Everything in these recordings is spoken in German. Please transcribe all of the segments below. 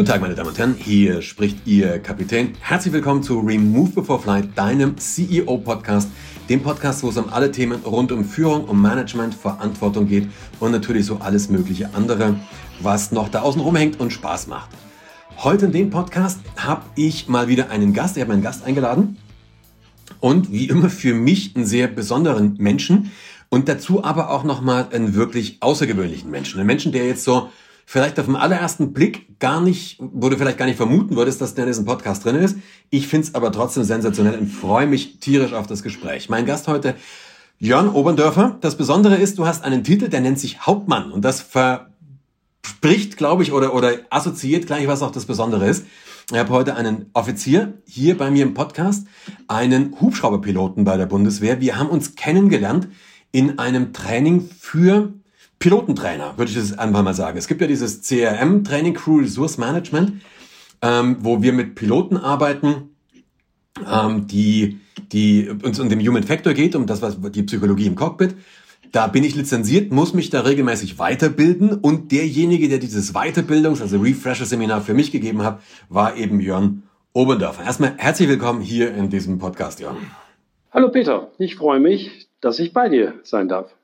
Guten Tag, meine Damen und Herren, hier spricht Ihr Kapitän. Herzlich willkommen zu Remove Before Flight, deinem CEO-Podcast, dem Podcast, wo es um alle Themen rund um Führung, um Management, Verantwortung geht und natürlich so alles mögliche andere, was noch da außen rumhängt und Spaß macht. Heute in dem Podcast habe ich mal wieder einen Gast, ich habe einen Gast eingeladen und wie immer für mich einen sehr besonderen Menschen und dazu aber auch nochmal einen wirklich außergewöhnlichen Menschen. Einen Menschen, der jetzt so vielleicht auf den allerersten Blick gar nicht, wo du vielleicht gar nicht vermuten würdest, dass der in diesem Podcast drin ist. Ich find's aber trotzdem sensationell und freue mich tierisch auf das Gespräch. Mein Gast heute, Jörn Oberndörfer. Das Besondere ist, du hast einen Titel, der nennt sich Hauptmann und das verspricht, glaube ich, oder, oder assoziiert gleich, was auch das Besondere ist. Ich habe heute einen Offizier hier bei mir im Podcast, einen Hubschrauberpiloten bei der Bundeswehr. Wir haben uns kennengelernt in einem Training für Pilotentrainer, würde ich das einfach mal sagen. Es gibt ja dieses CRM, Training Crew Resource Management, ähm, wo wir mit Piloten arbeiten, ähm, die, die uns um den Human Factor geht, um das, was die Psychologie im Cockpit. Da bin ich lizenziert, muss mich da regelmäßig weiterbilden und derjenige, der dieses Weiterbildungs-, also Refresher-Seminar für mich gegeben hat, war eben Jörn Oberndorfer. Erstmal herzlich willkommen hier in diesem Podcast, Jörn. Hallo Peter, ich freue mich, dass ich bei dir sein darf.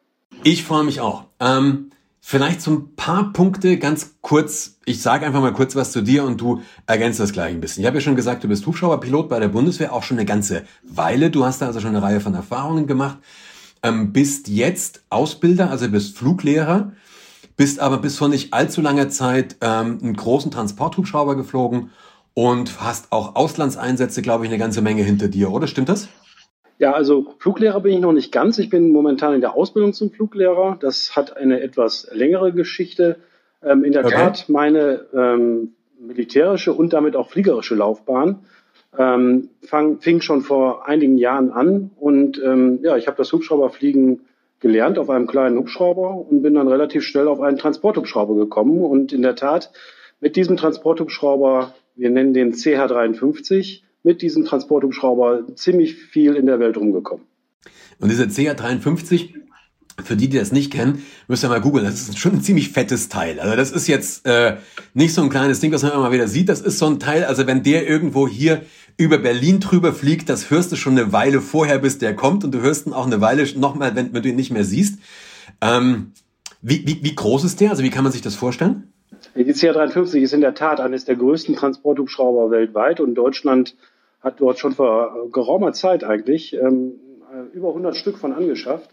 Ich freue mich auch. Ähm, vielleicht so ein paar Punkte ganz kurz. Ich sage einfach mal kurz was zu dir und du ergänzt das gleich ein bisschen. Ich habe ja schon gesagt, du bist Hubschrauberpilot bei der Bundeswehr, auch schon eine ganze Weile. Du hast da also schon eine Reihe von Erfahrungen gemacht. Ähm, bist jetzt Ausbilder, also bist Fluglehrer, bist aber bis vor nicht allzu langer Zeit ähm, einen großen Transporthubschrauber geflogen und hast auch Auslandseinsätze, glaube ich, eine ganze Menge hinter dir, oder? Stimmt das? Ja, also Fluglehrer bin ich noch nicht ganz. Ich bin momentan in der Ausbildung zum Fluglehrer. Das hat eine etwas längere Geschichte. Ähm, in der okay. Tat meine ähm, militärische und damit auch fliegerische Laufbahn ähm, fang, fing schon vor einigen Jahren an. Und ähm, ja, ich habe das Hubschrauberfliegen gelernt auf einem kleinen Hubschrauber und bin dann relativ schnell auf einen Transporthubschrauber gekommen. Und in der Tat mit diesem Transporthubschrauber, wir nennen den CH53, mit diesem Transporthubschrauber ziemlich viel in der Welt rumgekommen. Und dieser CH53, für die, die das nicht kennen, müsst ihr mal googeln. Das ist schon ein ziemlich fettes Teil. Also das ist jetzt äh, nicht so ein kleines Ding, was man immer mal wieder sieht. Das ist so ein Teil, also wenn der irgendwo hier über Berlin drüber fliegt, das hörst du schon eine Weile vorher, bis der kommt. Und du hörst ihn auch eine Weile nochmal, wenn, wenn du ihn nicht mehr siehst. Ähm, wie, wie, wie groß ist der? Also wie kann man sich das vorstellen? Die CH53 ist in der Tat eines der größten Transporthubschrauber weltweit und Deutschland hat dort schon vor geraumer Zeit eigentlich ähm, über 100 Stück von angeschafft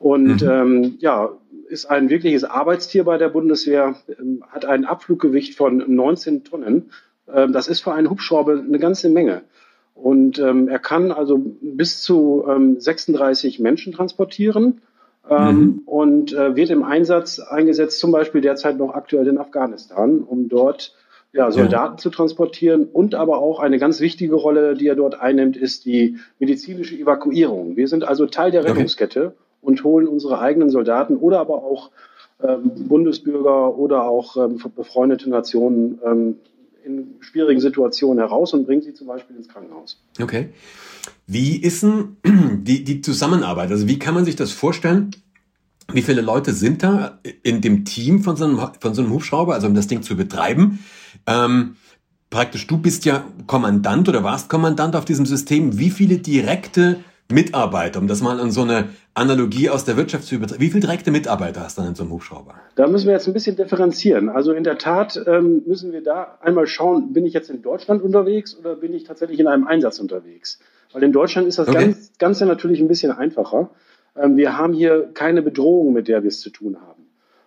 und mhm. ähm, ja, ist ein wirkliches Arbeitstier bei der Bundeswehr, ähm, hat ein Abfluggewicht von 19 Tonnen. Ähm, das ist für einen Hubschrauber eine ganze Menge. Und ähm, er kann also bis zu ähm, 36 Menschen transportieren ähm, mhm. und äh, wird im Einsatz eingesetzt, zum Beispiel derzeit noch aktuell in Afghanistan, um dort ja, Soldaten ja. zu transportieren und aber auch eine ganz wichtige Rolle, die er dort einnimmt, ist die medizinische Evakuierung. Wir sind also Teil der Rettungskette okay. und holen unsere eigenen Soldaten oder aber auch ähm, Bundesbürger oder auch ähm, befreundete Nationen ähm, in schwierigen Situationen heraus und bringen sie zum Beispiel ins Krankenhaus. Okay. Wie ist denn die, die Zusammenarbeit? Also wie kann man sich das vorstellen? Wie viele Leute sind da in dem Team von so einem, von so einem Hubschrauber, also um das Ding zu betreiben? Ähm, praktisch, du bist ja Kommandant oder warst Kommandant auf diesem System. Wie viele direkte Mitarbeiter, um das mal an so eine Analogie aus der Wirtschaft zu übertragen, wie viele direkte Mitarbeiter hast du dann in so einem Hubschrauber? Da müssen wir jetzt ein bisschen differenzieren. Also in der Tat ähm, müssen wir da einmal schauen, bin ich jetzt in Deutschland unterwegs oder bin ich tatsächlich in einem Einsatz unterwegs? Weil in Deutschland ist das okay. Ganze natürlich ein bisschen einfacher. Ähm, wir haben hier keine Bedrohung, mit der wir es zu tun haben.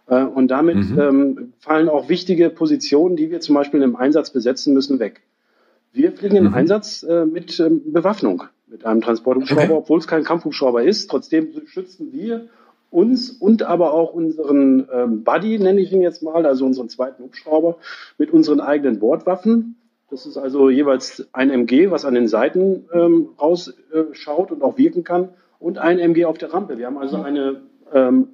Äh, und damit mhm. ähm, fallen auch wichtige Positionen, die wir zum Beispiel im Einsatz besetzen müssen, weg. Wir fliegen im mhm. Einsatz äh, mit ähm, Bewaffnung, mit einem Transporthubschrauber, okay. obwohl es kein Kampfhubschrauber ist. Trotzdem schützen wir uns und aber auch unseren ähm, Buddy, nenne ich ihn jetzt mal, also unseren zweiten Hubschrauber, mit unseren eigenen Bordwaffen. Das ist also jeweils ein MG, was an den Seiten ähm, rausschaut äh, und auch wirken kann, und ein MG auf der Rampe. Wir haben also eine ähm,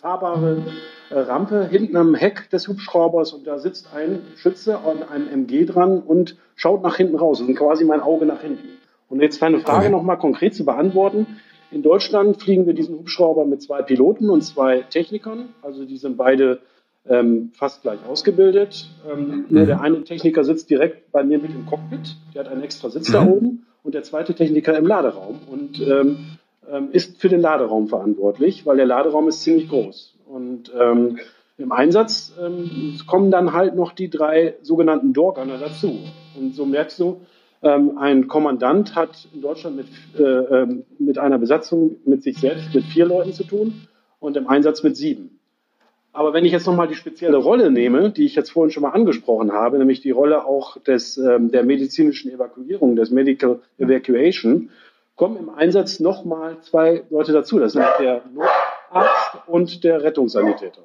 fahrbare äh, Rampe hinten am Heck des Hubschraubers und da sitzt ein Schütze an einem MG dran und schaut nach hinten raus. Das ist quasi mein Auge nach hinten. Und jetzt deine Frage okay. nochmal konkret zu beantworten. In Deutschland fliegen wir diesen Hubschrauber mit zwei Piloten und zwei Technikern. Also die sind beide ähm, fast gleich ausgebildet. Ähm, mhm. der eine Techniker sitzt direkt bei mir mit im Cockpit, der hat einen extra Sitz mhm. da oben und der zweite Techniker im Laderaum und ähm, ähm, ist für den Laderaum verantwortlich, weil der Laderaum ist ziemlich groß. Und ähm, im Einsatz ähm, kommen dann halt noch die drei sogenannten Dorgunner dazu. Und so merkst du, ähm, ein Kommandant hat in Deutschland mit, äh, ähm, mit einer Besatzung mit sich selbst mit vier Leuten zu tun und im Einsatz mit sieben. Aber wenn ich jetzt nochmal die spezielle Rolle nehme, die ich jetzt vorhin schon mal angesprochen habe, nämlich die Rolle auch des, ähm, der medizinischen Evakuierung, des Medical Evacuation, kommen im Einsatz nochmal zwei Leute dazu. Das sind der Notarzt und der Rettungssanitäter.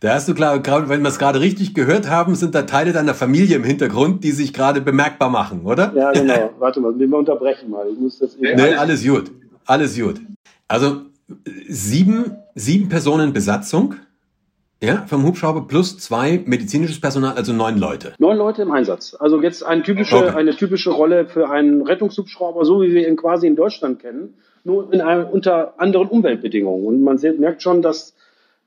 Da hast du klar, wenn wir es gerade richtig gehört haben, sind da Teile deiner Familie im Hintergrund, die sich gerade bemerkbar machen, oder? Ja, genau. Warte mal, wir unterbrechen mal. Ich muss das eben nee, alles gut. Alles gut. Also sieben, sieben Personen Besatzung ja, vom Hubschrauber plus zwei medizinisches Personal, also neun Leute. Neun Leute im Einsatz. Also jetzt eine typische, okay. eine typische Rolle für einen Rettungshubschrauber, so wie wir ihn quasi in Deutschland kennen, nur in einem, unter anderen Umweltbedingungen. Und man merkt schon, dass,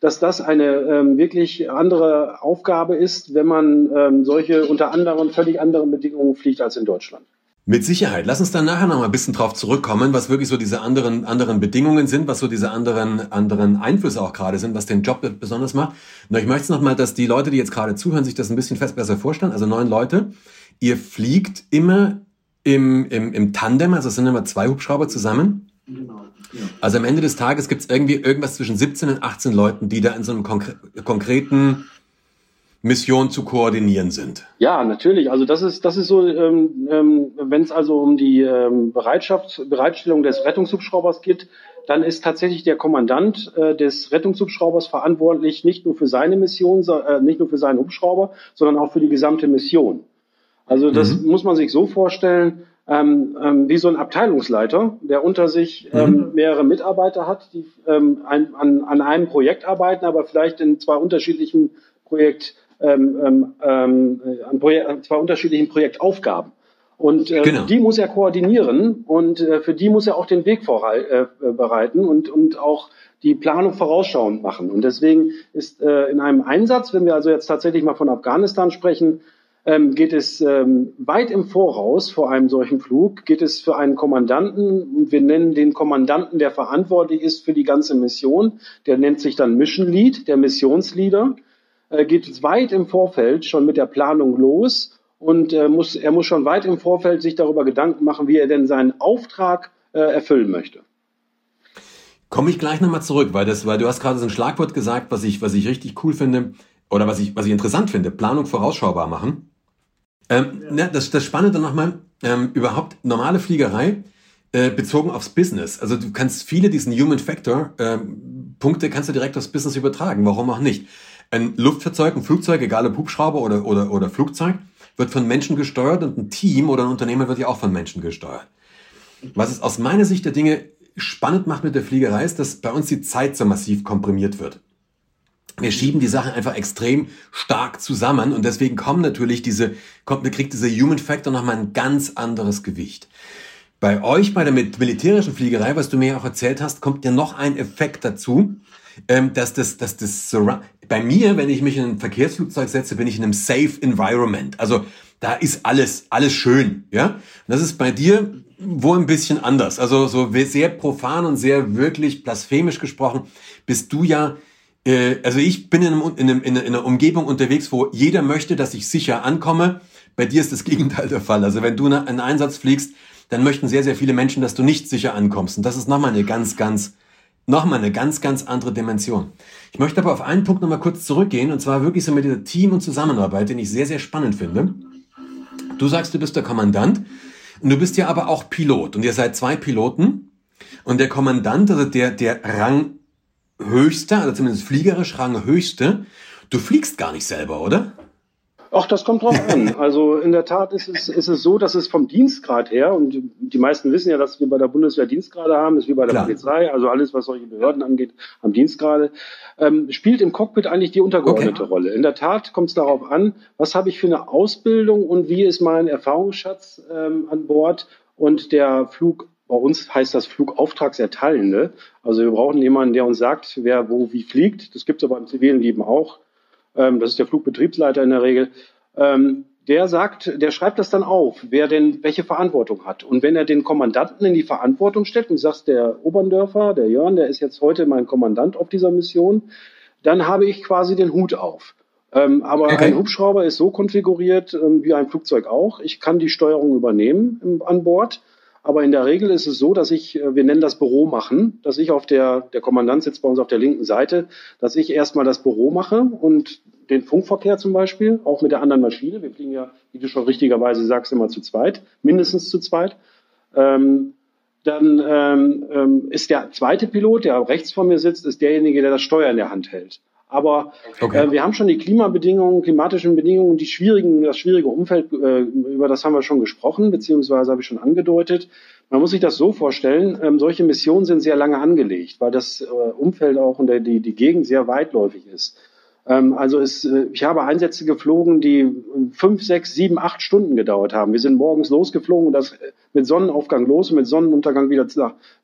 dass das eine ähm, wirklich andere Aufgabe ist, wenn man ähm, solche unter anderen völlig anderen Bedingungen fliegt als in Deutschland. Mit Sicherheit. Lass uns dann nachher noch mal ein bisschen drauf zurückkommen, was wirklich so diese anderen, anderen Bedingungen sind, was so diese anderen, anderen Einflüsse auch gerade sind, was den Job besonders macht. Nur ich möchte noch mal, dass die Leute, die jetzt gerade zuhören, sich das ein bisschen fest besser vorstellen. Also neun Leute. Ihr fliegt immer im, im, im Tandem, also es sind immer zwei Hubschrauber zusammen. Genau. Ja. Also am Ende des Tages gibt es irgendwie irgendwas zwischen 17 und 18 Leuten, die da in so einem konkre konkreten Mission zu koordinieren sind. Ja, natürlich. Also das ist das ist so, ähm, ähm, wenn es also um die ähm, Bereitschaft, Bereitstellung des Rettungshubschraubers geht, dann ist tatsächlich der Kommandant äh, des Rettungshubschraubers verantwortlich nicht nur für seine Mission, äh, nicht nur für seinen Hubschrauber, sondern auch für die gesamte Mission. Also das mhm. muss man sich so vorstellen, ähm, ähm, wie so ein Abteilungsleiter, der unter sich ähm, mhm. mehrere Mitarbeiter hat, die ähm, ein, an, an einem Projekt arbeiten, aber vielleicht in zwei unterschiedlichen Projekt ähm, ähm, ähm, an, Projek zwei unterschiedlichen Projektaufgaben. Und äh, genau. die muss er koordinieren und äh, für die muss er auch den Weg äh, bereiten und, und auch die Planung vorausschauend machen. Und deswegen ist äh, in einem Einsatz, wenn wir also jetzt tatsächlich mal von Afghanistan sprechen, ähm, geht es ähm, weit im Voraus vor einem solchen Flug, geht es für einen Kommandanten, und wir nennen den Kommandanten, der verantwortlich ist für die ganze Mission, der nennt sich dann Mission Lead, der Missionsleader äh, geht es weit im Vorfeld schon mit der Planung los und äh, muss, er muss schon weit im Vorfeld sich darüber Gedanken machen, wie er denn seinen Auftrag äh, erfüllen möchte. Komme ich gleich nochmal zurück, weil, das, weil du hast gerade so ein Schlagwort gesagt, was ich, was ich richtig cool finde oder was ich, was ich interessant finde, Planung vorausschaubar machen. Ähm, ja. ne, das, das Spannende nochmal, ähm, überhaupt normale Fliegerei äh, bezogen aufs Business. Also du kannst viele diesen Human Factor äh, Punkte kannst du direkt aufs Business übertragen. Warum auch nicht? Ein Luftfahrzeug, ein Flugzeug, egal ob Hubschrauber oder, oder, oder Flugzeug, wird von Menschen gesteuert und ein Team oder ein Unternehmen wird ja auch von Menschen gesteuert. Was es aus meiner Sicht der Dinge spannend macht mit der Fliegerei, ist, dass bei uns die Zeit so massiv komprimiert wird. Wir schieben die Sachen einfach extrem stark zusammen und deswegen kommen natürlich diese, kommt, kriegt dieser Human Factor nochmal ein ganz anderes Gewicht. Bei euch, bei der militärischen Fliegerei, was du mir auch erzählt hast, kommt ja noch ein Effekt dazu, ähm, dass das, dass das bei mir, wenn ich mich in ein Verkehrsflugzeug setze, bin ich in einem safe environment. Also da ist alles, alles schön, ja. Und das ist bei dir wohl ein bisschen anders. Also so sehr profan und sehr wirklich blasphemisch gesprochen, bist du ja äh, also ich bin in, einem, in, einem, in einer Umgebung unterwegs, wo jeder möchte, dass ich sicher ankomme. Bei dir ist das Gegenteil der Fall. Also wenn du einen Einsatz fliegst, dann möchten sehr, sehr viele Menschen, dass du nicht sicher ankommst. Und das ist nochmal eine ganz, ganz nochmal eine ganz, ganz andere Dimension. Ich möchte aber auf einen Punkt nochmal kurz zurückgehen, und zwar wirklich so mit dieser Team- und Zusammenarbeit, den ich sehr, sehr spannend finde. Du sagst, du bist der Kommandant und du bist ja aber auch Pilot und ihr seid zwei Piloten und der Kommandant, also der, der Ranghöchste, also zumindest fliegerisch Ranghöchste, du fliegst gar nicht selber, oder? Ach, das kommt drauf an. Also in der Tat ist es, ist es so, dass es vom Dienstgrad her, und die meisten wissen ja, dass wir bei der Bundeswehr Dienstgrade haben, ist wie bei der Klar. Polizei, also alles, was solche Behörden angeht, haben Dienstgrade, ähm, spielt im Cockpit eigentlich die untergeordnete okay. Rolle. In der Tat kommt es darauf an, was habe ich für eine Ausbildung und wie ist mein Erfahrungsschatz ähm, an Bord und der Flug bei uns heißt das Flugauftragserteilende. Also wir brauchen jemanden, der uns sagt, wer wo wie fliegt. Das gibt es aber im zivilen Leben auch. Ähm, das ist der Flugbetriebsleiter in der Regel, ähm, der sagt, der schreibt das dann auf, wer denn welche Verantwortung hat. Und wenn er den Kommandanten in die Verantwortung stellt und sagt, der Oberndörfer, der Jörn, der ist jetzt heute mein Kommandant auf dieser Mission, dann habe ich quasi den Hut auf. Ähm, aber okay. ein Hubschrauber ist so konfiguriert ähm, wie ein Flugzeug auch. Ich kann die Steuerung übernehmen im, an Bord. Aber in der Regel ist es so, dass ich, äh, wir nennen das Büro machen, dass ich auf der, der Kommandant sitzt bei uns auf der linken Seite, dass ich erstmal das Büro mache und den Funkverkehr zum Beispiel, auch mit der anderen Maschine. Wir fliegen ja, wie du schon richtigerweise sagst, immer zu zweit, mindestens zu zweit. Ähm, dann ähm, ähm, ist der zweite Pilot, der rechts vor mir sitzt, ist derjenige, der das Steuer in der Hand hält. Aber okay. äh, wir haben schon die Klimabedingungen, klimatischen Bedingungen, die schwierigen, das schwierige Umfeld, äh, über das haben wir schon gesprochen, beziehungsweise habe ich schon angedeutet. Man muss sich das so vorstellen, ähm, solche Missionen sind sehr lange angelegt, weil das äh, Umfeld auch und der, die, die Gegend sehr weitläufig ist. Ähm, also es, äh, ich habe Einsätze geflogen, die fünf, sechs, sieben, acht Stunden gedauert haben. Wir sind morgens losgeflogen und das äh, mit Sonnenaufgang los und mit Sonnenuntergang wieder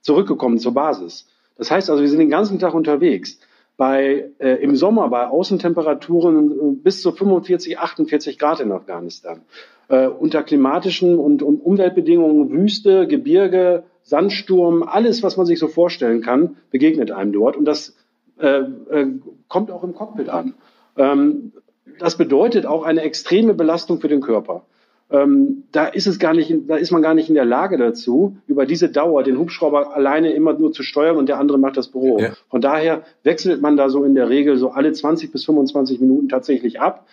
zurückgekommen zur Basis. Das heißt also, wir sind den ganzen Tag unterwegs. Bei, äh, Im Sommer bei Außentemperaturen äh, bis zu 45, 48 Grad in Afghanistan. Äh, unter klimatischen und, und Umweltbedingungen, Wüste, Gebirge, Sandsturm, alles, was man sich so vorstellen kann, begegnet einem dort. Und das äh, äh, kommt auch im Cockpit an. Ähm, das bedeutet auch eine extreme Belastung für den Körper. Ähm, da ist es gar nicht, da ist man gar nicht in der Lage dazu, über diese Dauer den Hubschrauber alleine immer nur zu steuern und der andere macht das Büro. Ja. Von daher wechselt man da so in der Regel so alle 20 bis 25 Minuten tatsächlich ab.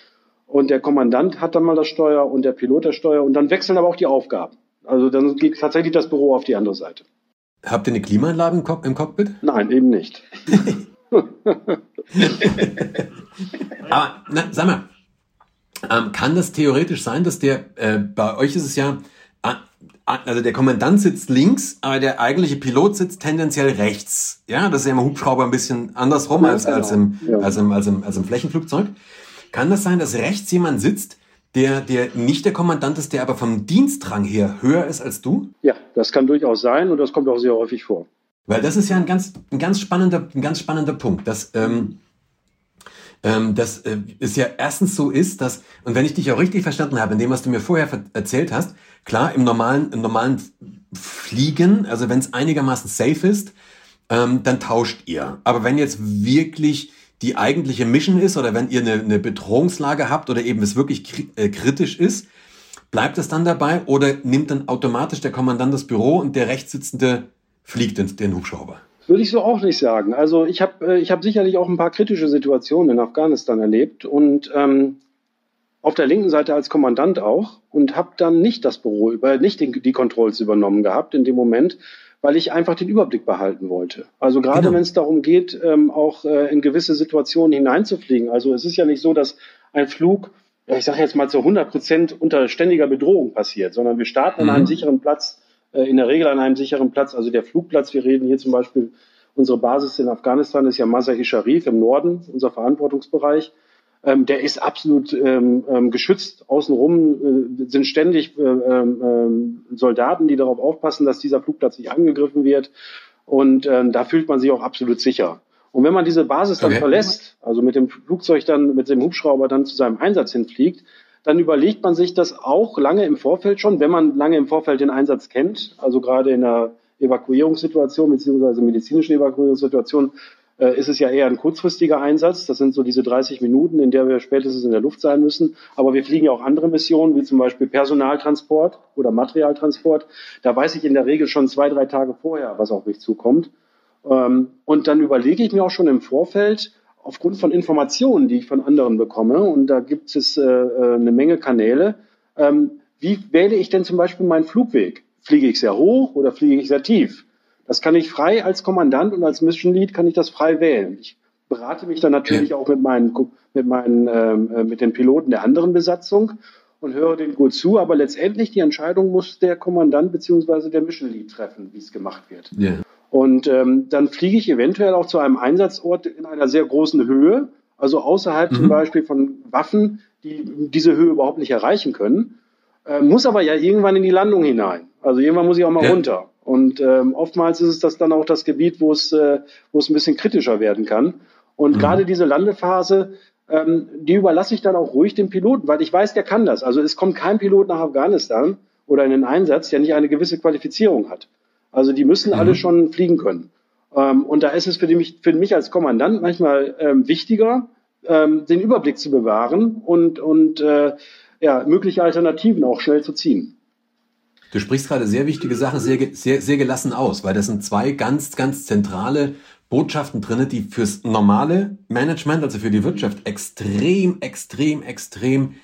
Und der Kommandant hat dann mal das Steuer und der Pilot das Steuer und dann wechseln aber auch die Aufgaben. Also dann geht tatsächlich das Büro auf die andere Seite. Habt ihr eine Klimaanlage im, Cock im Cockpit? Nein, eben nicht. Aber na, sag mal, ähm, kann das theoretisch sein, dass der, äh, bei euch ist es ja, also der Kommandant sitzt links, aber der eigentliche Pilot sitzt tendenziell rechts. Ja, das ist ja im Hubschrauber ein bisschen andersrum ja, als, als, genau. im, ja. als, im, als, im, als im Flächenflugzeug. Kann das sein, dass rechts jemand sitzt, der, der nicht der Kommandant ist, der aber vom Dienstrang her höher ist als du? Ja, das kann durchaus sein und das kommt auch sehr häufig vor. Weil das ist ja ein ganz, ein ganz spannender, ein ganz spannender Punkt, dass, ähm, ähm, dass äh, es ja erstens so ist, dass, und wenn ich dich auch richtig verstanden habe, in dem, was du mir vorher erzählt hast, klar, im normalen, im normalen Fliegen, also wenn es einigermaßen safe ist, ähm, dann tauscht ihr. Aber wenn jetzt wirklich die eigentliche Mission ist oder wenn ihr eine, eine Bedrohungslage habt oder eben es wirklich kri äh, kritisch ist, bleibt es dann dabei oder nimmt dann automatisch der Kommandant das Büro und der rechtssitzende fliegt den, den Hubschrauber? Würde ich so auch nicht sagen. Also ich habe äh, ich hab sicherlich auch ein paar kritische Situationen in Afghanistan erlebt und ähm, auf der linken Seite als Kommandant auch und habe dann nicht das Büro über, nicht die, die Controls übernommen gehabt in dem Moment, weil ich einfach den Überblick behalten wollte. Also gerade genau. wenn es darum geht, ähm, auch äh, in gewisse Situationen hineinzufliegen. Also es ist ja nicht so, dass ein Flug, ich sage jetzt mal zu 100 Prozent unter ständiger Bedrohung passiert, sondern wir starten mhm. an einem mhm. sicheren Platz in der Regel an einem sicheren Platz. Also der Flugplatz, wir reden hier zum Beispiel, unsere Basis in Afghanistan ist ja Masai Sharif im Norden, unser Verantwortungsbereich. Ähm, der ist absolut ähm, ähm, geschützt. Außenrum äh, sind ständig äh, ähm, Soldaten, die darauf aufpassen, dass dieser Flugplatz nicht angegriffen wird. Und äh, da fühlt man sich auch absolut sicher. Und wenn man diese Basis dann okay. verlässt, also mit dem Flugzeug dann, mit dem Hubschrauber dann zu seinem Einsatz hinfliegt, dann überlegt man sich das auch lange im Vorfeld schon, wenn man lange im Vorfeld den Einsatz kennt, also gerade in einer Evakuierungssituation beziehungsweise medizinischen Evakuierungssituation, äh, ist es ja eher ein kurzfristiger Einsatz. Das sind so diese 30 Minuten, in der wir spätestens in der Luft sein müssen. Aber wir fliegen ja auch andere Missionen, wie zum Beispiel Personaltransport oder Materialtransport. Da weiß ich in der Regel schon zwei, drei Tage vorher, was auf mich zukommt. Ähm, und dann überlege ich mir auch schon im Vorfeld, aufgrund von Informationen, die ich von anderen bekomme, und da gibt es äh, äh, eine Menge Kanäle, ähm, wie wähle ich denn zum Beispiel meinen Flugweg? Fliege ich sehr hoch oder fliege ich sehr tief? Das kann ich frei als Kommandant und als Mission Lead kann ich das frei wählen. Ich berate mich dann natürlich ja. auch mit meinen, mit meinen, ähm, äh, mit den Piloten der anderen Besatzung und höre denen gut zu, aber letztendlich die Entscheidung muss der Kommandant beziehungsweise der Mission Lead treffen, wie es gemacht wird. Ja. Und ähm, dann fliege ich eventuell auch zu einem Einsatzort in einer sehr großen Höhe, also außerhalb mhm. zum Beispiel von Waffen, die diese Höhe überhaupt nicht erreichen können, äh, muss aber ja irgendwann in die Landung hinein. Also irgendwann muss ich auch mal ja. runter. Und ähm, oftmals ist es das dann auch das Gebiet, wo es, äh, wo es ein bisschen kritischer werden kann. Und mhm. gerade diese Landephase ähm, die überlasse ich dann auch ruhig dem Piloten, weil ich weiß, der kann das. Also es kommt kein Pilot nach Afghanistan oder in den Einsatz, der nicht eine gewisse Qualifizierung hat. Also die müssen mhm. alle schon fliegen können. Ähm, und da ist es für mich, für mich als Kommandant manchmal ähm, wichtiger, ähm, den Überblick zu bewahren und, und äh, ja, mögliche Alternativen auch schnell zu ziehen. Du sprichst gerade sehr wichtige Sachen sehr, sehr, sehr gelassen aus, weil das sind zwei ganz, ganz zentrale Botschaften drin, die fürs normale Management, also für die Wirtschaft, extrem, extrem, extrem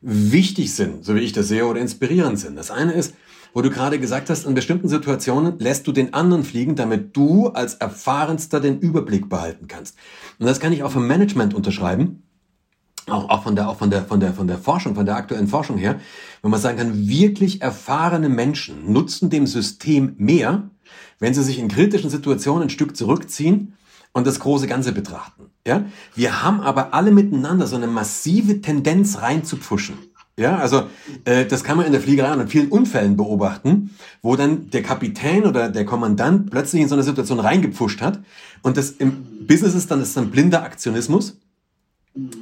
wichtig sind, so wie ich das sehe, oder inspirierend sind. Das eine ist, wo du gerade gesagt hast, in bestimmten Situationen lässt du den anderen fliegen, damit du als Erfahrenster den Überblick behalten kannst. Und das kann ich auch vom Management unterschreiben auch, auch von der, auch von der, von der, von der Forschung, von der aktuellen Forschung her, wenn man sagen kann, wirklich erfahrene Menschen nutzen dem System mehr, wenn sie sich in kritischen Situationen ein Stück zurückziehen und das große Ganze betrachten. Ja, wir haben aber alle miteinander so eine massive Tendenz reinzupfuschen. Ja, also äh, das kann man in der Fliegerei und in vielen Unfällen beobachten, wo dann der Kapitän oder der Kommandant plötzlich in so eine Situation reingepfuscht hat und das im Business ist dann ist dann blinder Aktionismus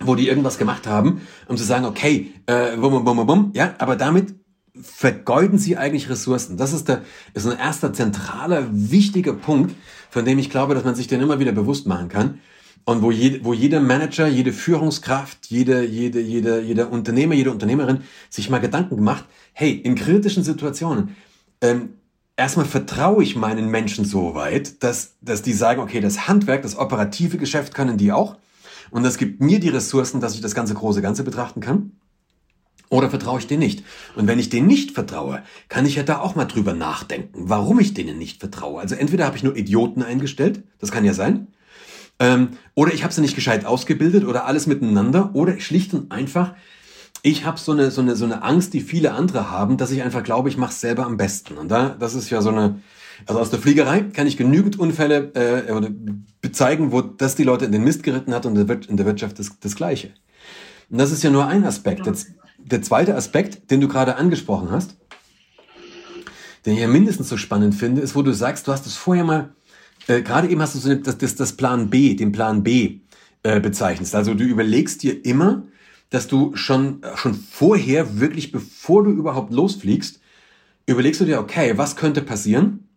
wo die irgendwas gemacht haben, um zu sagen, okay, äh, bum, bum, bum, bum, ja, aber damit vergeuden sie eigentlich Ressourcen. Das ist der, ist ein erster zentraler, wichtiger Punkt, von dem ich glaube, dass man sich den immer wieder bewusst machen kann. Und wo, je, wo jeder Manager, jede Führungskraft, jede, jede, jede, jeder Unternehmer, jede Unternehmerin sich mal Gedanken gemacht, hey, in kritischen Situationen, ähm, erstmal vertraue ich meinen Menschen so weit, dass, dass die sagen, okay, das Handwerk, das operative Geschäft können die auch. Und das gibt mir die Ressourcen, dass ich das ganze große Ganze betrachten kann. Oder vertraue ich denen nicht? Und wenn ich denen nicht vertraue, kann ich ja da auch mal drüber nachdenken, warum ich denen nicht vertraue. Also entweder habe ich nur Idioten eingestellt, das kann ja sein, ähm, oder ich habe sie nicht gescheit ausgebildet oder alles miteinander, oder schlicht und einfach, ich habe so eine, so, eine, so eine Angst, die viele andere haben, dass ich einfach glaube, ich mache es selber am besten. Und da, das ist ja so eine, also aus der Fliegerei kann ich genügend Unfälle äh, bezeigen, wo das die Leute in den Mist geritten hat und in der Wirtschaft das, das Gleiche. Und das ist ja nur ein Aspekt. Jetzt, der zweite Aspekt, den du gerade angesprochen hast, den ich ja mindestens so spannend finde, ist, wo du sagst, du hast es vorher mal, äh, gerade eben hast du so das, das, das Plan B, den Plan B äh, bezeichnest. Also du überlegst dir immer, dass du schon, schon vorher, wirklich bevor du überhaupt losfliegst, überlegst du dir, okay, was könnte passieren?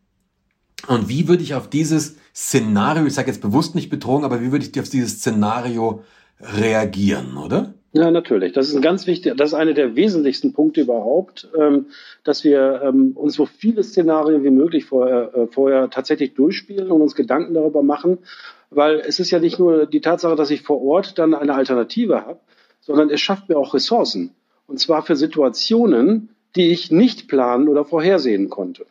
Und wie würde ich auf dieses Szenario, ich sage jetzt bewusst nicht Bedrohung, aber wie würde ich auf dieses Szenario reagieren, oder? Ja, natürlich. Das ist ein ganz wichtig, das ist einer der wesentlichsten Punkte überhaupt, ähm, dass wir ähm, uns so viele Szenarien wie möglich vorher, äh, vorher tatsächlich durchspielen und uns Gedanken darüber machen, weil es ist ja nicht nur die Tatsache, dass ich vor Ort dann eine Alternative habe, sondern es schafft mir auch Ressourcen. Und zwar für Situationen, die ich nicht planen oder vorhersehen konnte.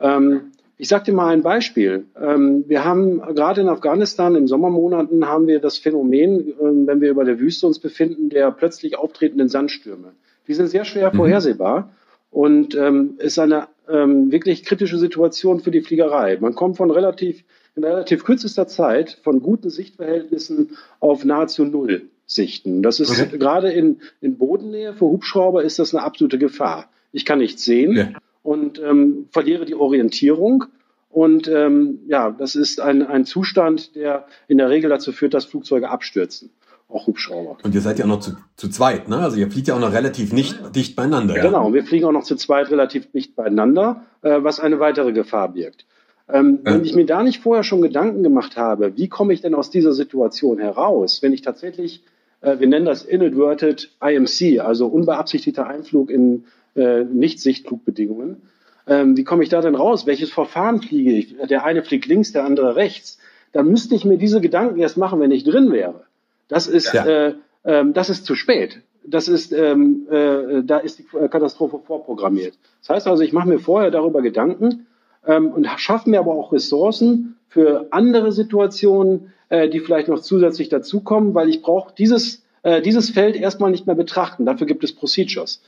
Ähm, ich sage dir mal ein Beispiel. Ähm, wir haben gerade in Afghanistan in Sommermonaten haben wir das Phänomen, ähm, wenn wir über der Wüste uns befinden, der plötzlich auftretenden Sandstürme. Die sind sehr schwer mhm. vorhersehbar und ähm, ist eine ähm, wirklich kritische Situation für die Fliegerei. Man kommt von relativ in relativ kürzester Zeit von guten Sichtverhältnissen auf nahezu null Sichten. Das ist okay. gerade in, in Bodennähe für Hubschrauber ist das eine absolute Gefahr. Ich kann nichts sehen. Ja und ähm, verliere die Orientierung. Und ähm, ja, das ist ein, ein Zustand, der in der Regel dazu führt, dass Flugzeuge abstürzen. Auch Hubschrauber. Und ihr seid ja auch noch zu, zu zweit, ne? Also ihr fliegt ja auch noch relativ nicht dicht beieinander. Ja? Genau, wir fliegen auch noch zu zweit relativ dicht beieinander, äh, was eine weitere Gefahr birgt. Ähm, ja. Wenn ich mir da nicht vorher schon Gedanken gemacht habe, wie komme ich denn aus dieser Situation heraus, wenn ich tatsächlich, äh, wir nennen das inadverted IMC, also unbeabsichtigter Einflug in äh, Nicht-Sichtflugbedingungen. Ähm, wie komme ich da denn raus? Welches Verfahren fliege ich? Der eine fliegt links, der andere rechts. Da müsste ich mir diese Gedanken erst machen, wenn ich drin wäre. Das ist, ja. äh, äh, das ist zu spät. Das ist, ähm, äh, da ist die Katastrophe vorprogrammiert. Das heißt also, ich mache mir vorher darüber Gedanken ähm, und schaffe mir aber auch Ressourcen für andere Situationen, äh, die vielleicht noch zusätzlich dazukommen, weil ich brauche dieses, äh, dieses Feld erstmal nicht mehr betrachten. Dafür gibt es Procedures.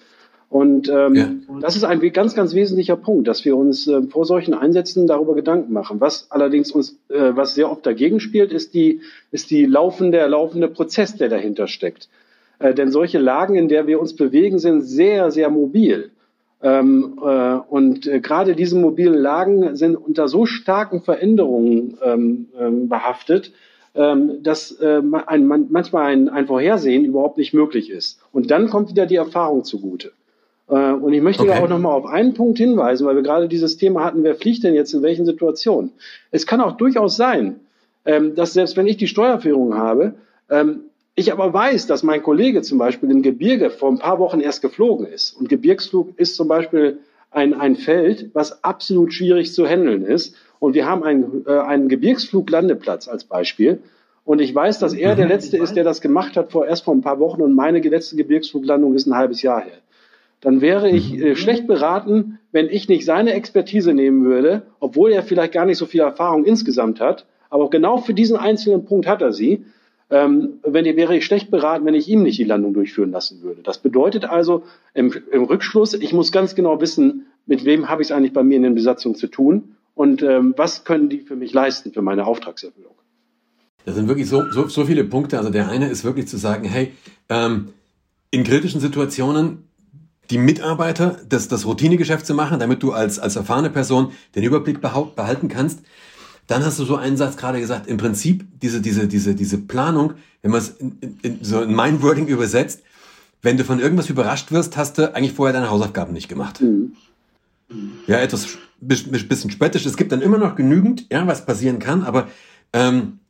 Und ähm, ja. das ist ein ganz, ganz wesentlicher Punkt, dass wir uns äh, vor solchen Einsätzen darüber Gedanken machen. Was allerdings uns, äh, was sehr oft dagegen spielt, ist die, ist die laufende, der laufende Prozess, der dahinter steckt. Äh, denn solche Lagen, in der wir uns bewegen, sind sehr, sehr mobil. Ähm, äh, und äh, gerade diese mobilen Lagen sind unter so starken Veränderungen ähm, ähm, behaftet, ähm, dass äh, ein, manchmal ein, ein Vorhersehen überhaupt nicht möglich ist. Und dann kommt wieder die Erfahrung zugute. Äh, und ich möchte okay. auch nochmal auf einen Punkt hinweisen, weil wir gerade dieses Thema hatten, wer fliegt denn jetzt in welchen Situationen? Es kann auch durchaus sein, ähm, dass selbst wenn ich die Steuerführung habe, ähm, ich aber weiß, dass mein Kollege zum Beispiel im Gebirge vor ein paar Wochen erst geflogen ist. Und Gebirgsflug ist zum Beispiel ein, ein Feld, was absolut schwierig zu handeln ist. Und wir haben einen, äh, einen Gebirgsfluglandeplatz als Beispiel. Und ich weiß, dass er der mhm. Letzte ist, der das gemacht hat vor erst vor ein paar Wochen. Und meine letzte Gebirgsfluglandung ist ein halbes Jahr her. Dann wäre ich mhm. äh, schlecht beraten, wenn ich nicht seine Expertise nehmen würde, obwohl er vielleicht gar nicht so viel Erfahrung insgesamt hat. Aber genau für diesen einzelnen Punkt hat er sie ähm, wenn, wäre ich schlecht beraten, wenn ich ihm nicht die Landung durchführen lassen würde. Das bedeutet also im, im Rückschluss, ich muss ganz genau wissen, mit wem habe ich es eigentlich bei mir in den Besatzungen zu tun und ähm, was können die für mich leisten für meine Auftragserfüllung. Das sind wirklich so, so, so viele Punkte. Also der eine ist wirklich zu sagen, hey, ähm, in kritischen Situationen die Mitarbeiter das, das Routinegeschäft zu machen, damit du als, als erfahrene Person den Überblick behalten kannst. Dann hast du so einen Satz gerade gesagt, im Prinzip diese, diese, diese, diese Planung, wenn man es in, in, so in mein Wording übersetzt, wenn du von irgendwas überrascht wirst, hast du eigentlich vorher deine Hausaufgaben nicht gemacht. Mhm. Ja, etwas bisschen spöttisch. Es gibt dann immer noch genügend, ja, was passieren kann, aber ähm,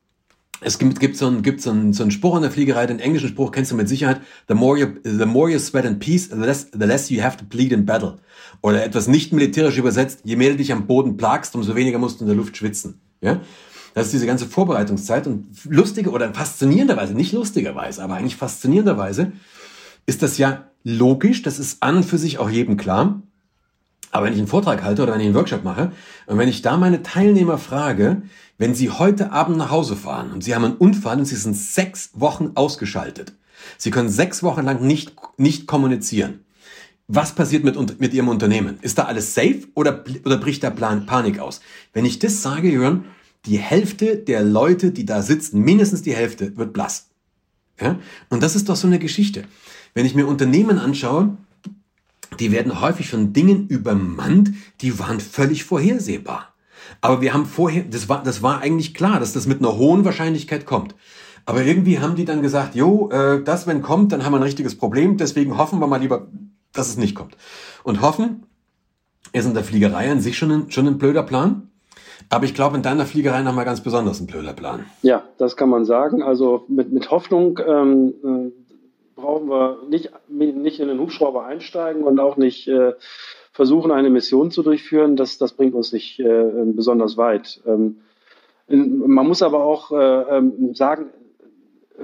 es gibt, gibt, so, einen, gibt so, einen, so einen Spruch an der Fliegerei, den englischen Spruch kennst du mit Sicherheit. The more you, the more you sweat in peace, the less, the less you have to bleed in battle. Oder etwas nicht militärisch übersetzt, je mehr du dich am Boden plagst, umso weniger musst du in der Luft schwitzen. Ja? Das ist diese ganze Vorbereitungszeit und lustige oder faszinierenderweise, nicht lustigerweise, aber eigentlich faszinierenderweise ist das ja logisch, das ist an und für sich auch jedem klar. Aber wenn ich einen Vortrag halte oder wenn ich einen Workshop mache und wenn ich da meine Teilnehmer frage, wenn sie heute Abend nach Hause fahren und sie haben einen Unfall und sie sind sechs Wochen ausgeschaltet, sie können sechs Wochen lang nicht, nicht kommunizieren. Was passiert mit, mit ihrem Unternehmen? Ist da alles safe oder, oder bricht da Plan, Panik aus? Wenn ich das sage, Jörn, die Hälfte der Leute, die da sitzen, mindestens die Hälfte, wird blass. Ja? Und das ist doch so eine Geschichte. Wenn ich mir Unternehmen anschaue, die werden häufig von Dingen übermannt, die waren völlig vorhersehbar. Aber wir haben vorher, das war, das war eigentlich klar, dass das mit einer hohen Wahrscheinlichkeit kommt. Aber irgendwie haben die dann gesagt, jo, äh, das wenn kommt, dann haben wir ein richtiges Problem, deswegen hoffen wir mal lieber, dass es nicht kommt. Und hoffen ist in der Fliegerei an sich schon ein, schon ein blöder Plan. Aber ich glaube, in deiner Fliegerei noch mal ganz besonders ein blöder Plan. Ja, das kann man sagen. Also mit, mit Hoffnung ähm, äh, brauchen wir nicht, nicht in den Hubschrauber einsteigen und auch nicht äh, versuchen, eine Mission zu durchführen. Das, das bringt uns nicht äh, besonders weit. Ähm, man muss aber auch äh, ähm, sagen, äh,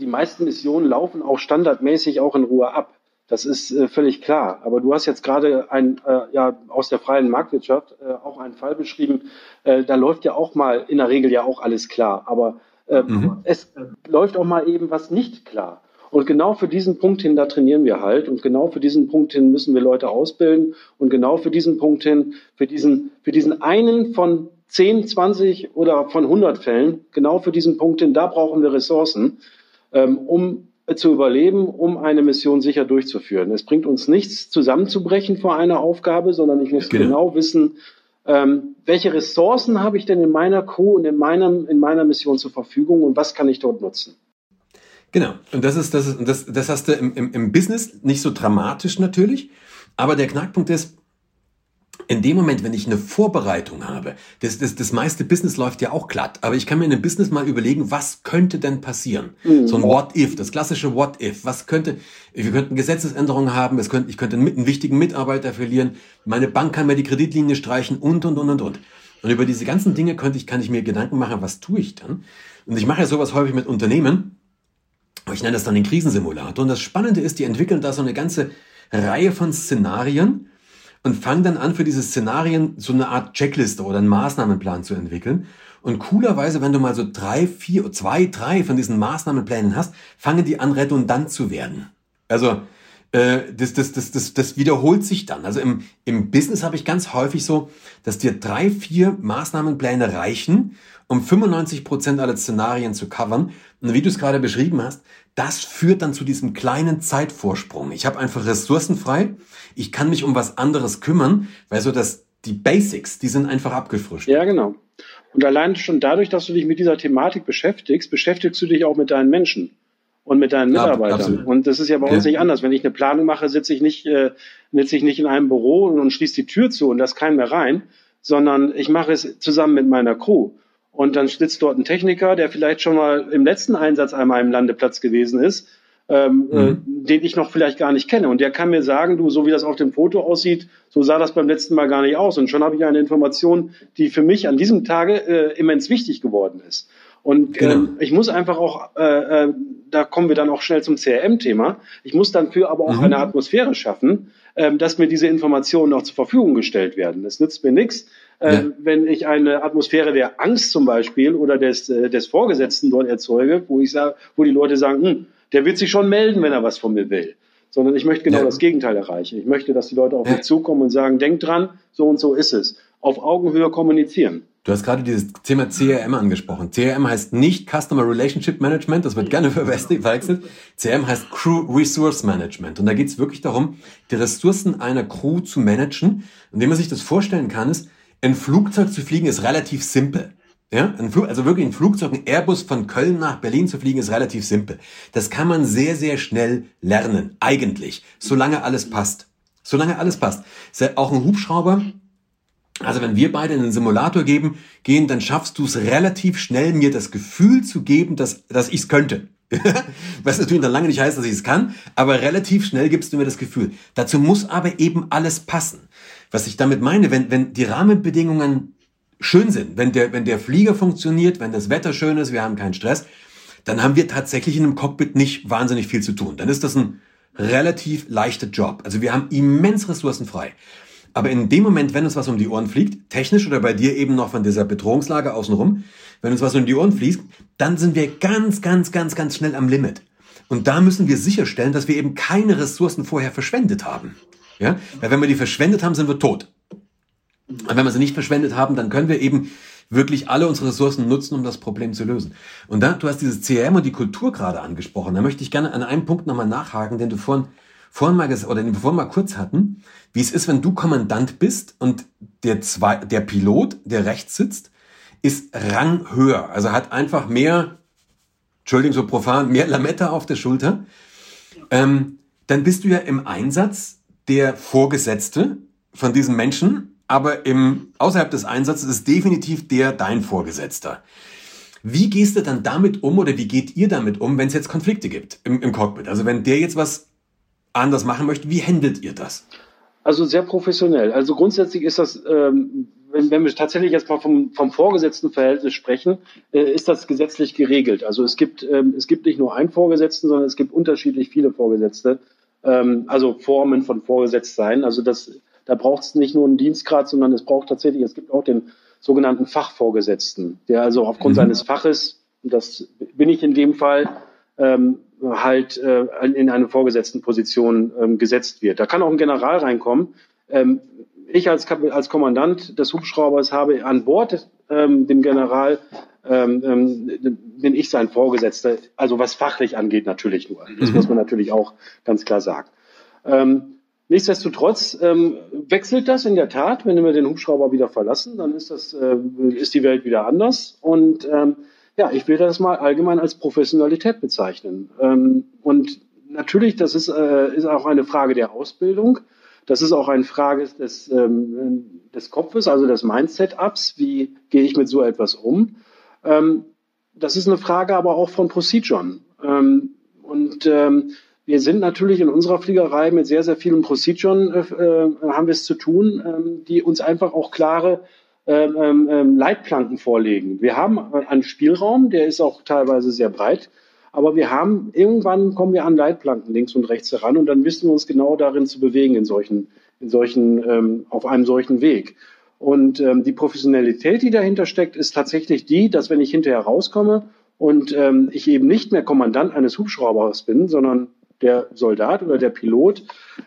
die meisten Missionen laufen auch standardmäßig auch in Ruhe ab. Das ist äh, völlig klar. Aber du hast jetzt gerade ein, äh, ja, aus der freien Marktwirtschaft äh, auch einen Fall beschrieben. Äh, da läuft ja auch mal in der Regel ja auch alles klar. Aber äh, mhm. es läuft auch mal eben was nicht klar. Und genau für diesen Punkt hin, da trainieren wir halt. Und genau für diesen Punkt hin müssen wir Leute ausbilden. Und genau für diesen Punkt hin, für diesen, für diesen einen von 10, 20 oder von 100 Fällen, genau für diesen Punkt hin, da brauchen wir Ressourcen, ähm, um zu überleben, um eine Mission sicher durchzuführen. Es bringt uns nichts, zusammenzubrechen vor einer Aufgabe, sondern ich muss genau, genau wissen, ähm, welche Ressourcen habe ich denn in meiner Crew und in, meinem, in meiner Mission zur Verfügung und was kann ich dort nutzen? Genau. Und das ist, das ist, das, das hast du im, im, im Business nicht so dramatisch natürlich. Aber der Knackpunkt ist, in dem Moment, wenn ich eine Vorbereitung habe, das, das, das meiste Business läuft ja auch glatt, aber ich kann mir in einem Business mal überlegen, was könnte denn passieren? Mhm. So ein What-If, das klassische What-If. Was könnte, wir könnten Gesetzesänderungen haben, es könnte, ich könnte einen, einen wichtigen Mitarbeiter verlieren, meine Bank kann mir die Kreditlinie streichen und, und, und, und, und. Und über diese ganzen Dinge könnte ich, kann ich mir Gedanken machen, was tue ich dann? Und ich mache ja sowas häufig mit Unternehmen. Ich nenne das dann den Krisensimulator. Und das Spannende ist, die entwickeln da so eine ganze Reihe von Szenarien, und fang dann an, für diese Szenarien so eine Art Checkliste oder einen Maßnahmenplan zu entwickeln. Und coolerweise, wenn du mal so drei, vier, zwei, drei von diesen Maßnahmenplänen hast, fangen die an, redundant zu werden. Also äh, das, das, das, das, das wiederholt sich dann. Also im, im Business habe ich ganz häufig so, dass dir drei, vier Maßnahmenpläne reichen, um 95 Prozent aller Szenarien zu covern. Und wie du es gerade beschrieben hast, das führt dann zu diesem kleinen Zeitvorsprung. Ich habe einfach Ressourcen frei. Ich kann mich um was anderes kümmern, weil so das, die Basics, die sind einfach abgefrischt. Ja, genau. Und allein schon dadurch, dass du dich mit dieser Thematik beschäftigst, beschäftigst du dich auch mit deinen Menschen und mit deinen Mitarbeitern. Ja, und das ist ja bei uns ja. nicht anders. Wenn ich eine Planung mache, sitze ich nicht, äh, sitze ich nicht in einem Büro und, und schließe die Tür zu und da ist kein mehr rein, sondern ich mache es zusammen mit meiner Crew. Und dann sitzt dort ein Techniker, der vielleicht schon mal im letzten Einsatz einmal im Landeplatz gewesen ist, ähm, äh, mhm. äh, den ich noch vielleicht gar nicht kenne. Und der kann mir sagen, du, so wie das auf dem Foto aussieht, so sah das beim letzten Mal gar nicht aus. Und schon habe ich eine Information, die für mich an diesem Tage äh, immens wichtig geworden ist. Und genau. ähm, ich muss einfach auch, äh, äh, da kommen wir dann auch schnell zum CRM-Thema, ich muss dann für aber auch mhm. eine Atmosphäre schaffen, ähm, dass mir diese Informationen auch zur Verfügung gestellt werden. Es nützt mir nichts, äh, ja. wenn ich eine Atmosphäre der Angst zum Beispiel oder des, äh, des Vorgesetzten dort erzeuge, wo ich sage, wo die Leute sagen, hm, der wird sich schon melden, wenn er was von mir will. Sondern ich möchte genau ja. das Gegenteil erreichen. Ich möchte, dass die Leute auf mich zukommen und sagen, denk dran, so und so ist es. Auf Augenhöhe kommunizieren. Du hast gerade dieses Thema CRM angesprochen. CRM heißt nicht Customer Relationship Management, das wird gerne verwechselt. CRM heißt Crew Resource Management. Und da geht es wirklich darum, die Ressourcen einer Crew zu managen. Und wie man sich das vorstellen kann, ist, ein Flugzeug zu fliegen ist relativ simpel. Ja, ein Flug, also wirklich ein Flugzeug, ein Airbus von Köln nach Berlin zu fliegen, ist relativ simpel. Das kann man sehr, sehr schnell lernen, eigentlich, solange alles passt. Solange alles passt. Auch ein Hubschrauber, also wenn wir beide in den Simulator geben, gehen, dann schaffst du es relativ schnell, mir das Gefühl zu geben, dass, dass ich es könnte. Was natürlich dann lange nicht heißt, dass ich es kann, aber relativ schnell gibst du mir das Gefühl. Dazu muss aber eben alles passen. Was ich damit meine, wenn, wenn die Rahmenbedingungen schön sind, wenn der, wenn der Flieger funktioniert, wenn das Wetter schön ist, wir haben keinen Stress, dann haben wir tatsächlich in einem Cockpit nicht wahnsinnig viel zu tun. Dann ist das ein relativ leichter Job. Also wir haben immens Ressourcen frei. Aber in dem Moment, wenn uns was um die Ohren fliegt, technisch oder bei dir eben noch von dieser Bedrohungslage außenrum, wenn uns was um die Ohren fliegt, dann sind wir ganz, ganz, ganz, ganz schnell am Limit. Und da müssen wir sicherstellen, dass wir eben keine Ressourcen vorher verschwendet haben. Ja? Weil wenn wir die verschwendet haben, sind wir tot. Und wenn wir sie nicht verschwendet haben, dann können wir eben wirklich alle unsere Ressourcen nutzen, um das Problem zu lösen. Und da, du hast dieses CRM und die Kultur gerade angesprochen. Da möchte ich gerne an einem Punkt nochmal nachhaken, den du vorhin vorhin mal oder den wir vorhin mal kurz hatten, wie es ist, wenn du Kommandant bist und der zwei, der Pilot, der rechts sitzt, ist Rang höher. Also hat einfach mehr, Entschuldigung, so profan, mehr Lametta auf der Schulter. Ähm, dann bist du ja im Einsatz der Vorgesetzte von diesem Menschen, aber im, außerhalb des Einsatzes ist definitiv der dein Vorgesetzter. Wie gehst du dann damit um oder wie geht ihr damit um, wenn es jetzt Konflikte gibt im, im Cockpit? Also wenn der jetzt was anders machen möchte. Wie handelt ihr das? Also sehr professionell. Also grundsätzlich ist das, ähm, wenn, wenn, wir tatsächlich jetzt mal vom, vom vorgesetzten Verhältnis sprechen, äh, ist das gesetzlich geregelt. Also es gibt, ähm, es gibt nicht nur einen Vorgesetzten, sondern es gibt unterschiedlich viele Vorgesetzte. Ähm, also Formen von Vorgesetztsein. Also das, da braucht es nicht nur einen Dienstgrad, sondern es braucht tatsächlich, es gibt auch den sogenannten Fachvorgesetzten, der also aufgrund mhm. seines Faches, das bin ich in dem Fall, ähm, halt äh, in eine vorgesetzten Position ähm, gesetzt wird. Da kann auch ein General reinkommen. Ähm, ich als, als Kommandant des Hubschraubers habe an Bord ähm, dem General ähm, ähm, bin ich sein Vorgesetzter, also was fachlich angeht natürlich nur. Das mhm. muss man natürlich auch ganz klar sagen. Ähm, nichtsdestotrotz ähm, wechselt das in der Tat, wenn wir den Hubschrauber wieder verlassen, dann ist das äh, ist die Welt wieder anders und ähm, ja, ich will das mal allgemein als Professionalität bezeichnen. Ähm, und natürlich, das ist, äh, ist auch eine Frage der Ausbildung. Das ist auch eine Frage des, ähm, des Kopfes, also des Mindset-Ups. Wie gehe ich mit so etwas um? Ähm, das ist eine Frage aber auch von Proceduren. Ähm, und ähm, wir sind natürlich in unserer Fliegerei mit sehr, sehr vielen Proceduren, äh, äh haben wir es zu tun, ähm, die uns einfach auch klare Leitplanken vorlegen. Wir haben einen Spielraum, der ist auch teilweise sehr breit, aber wir haben, irgendwann kommen wir an Leitplanken links und rechts heran und dann wissen wir uns genau darin zu bewegen in solchen, in solchen, auf einem solchen Weg. Und ähm, die Professionalität, die dahinter steckt, ist tatsächlich die, dass wenn ich hinterher rauskomme und ähm, ich eben nicht mehr Kommandant eines Hubschraubers bin, sondern der Soldat oder der Pilot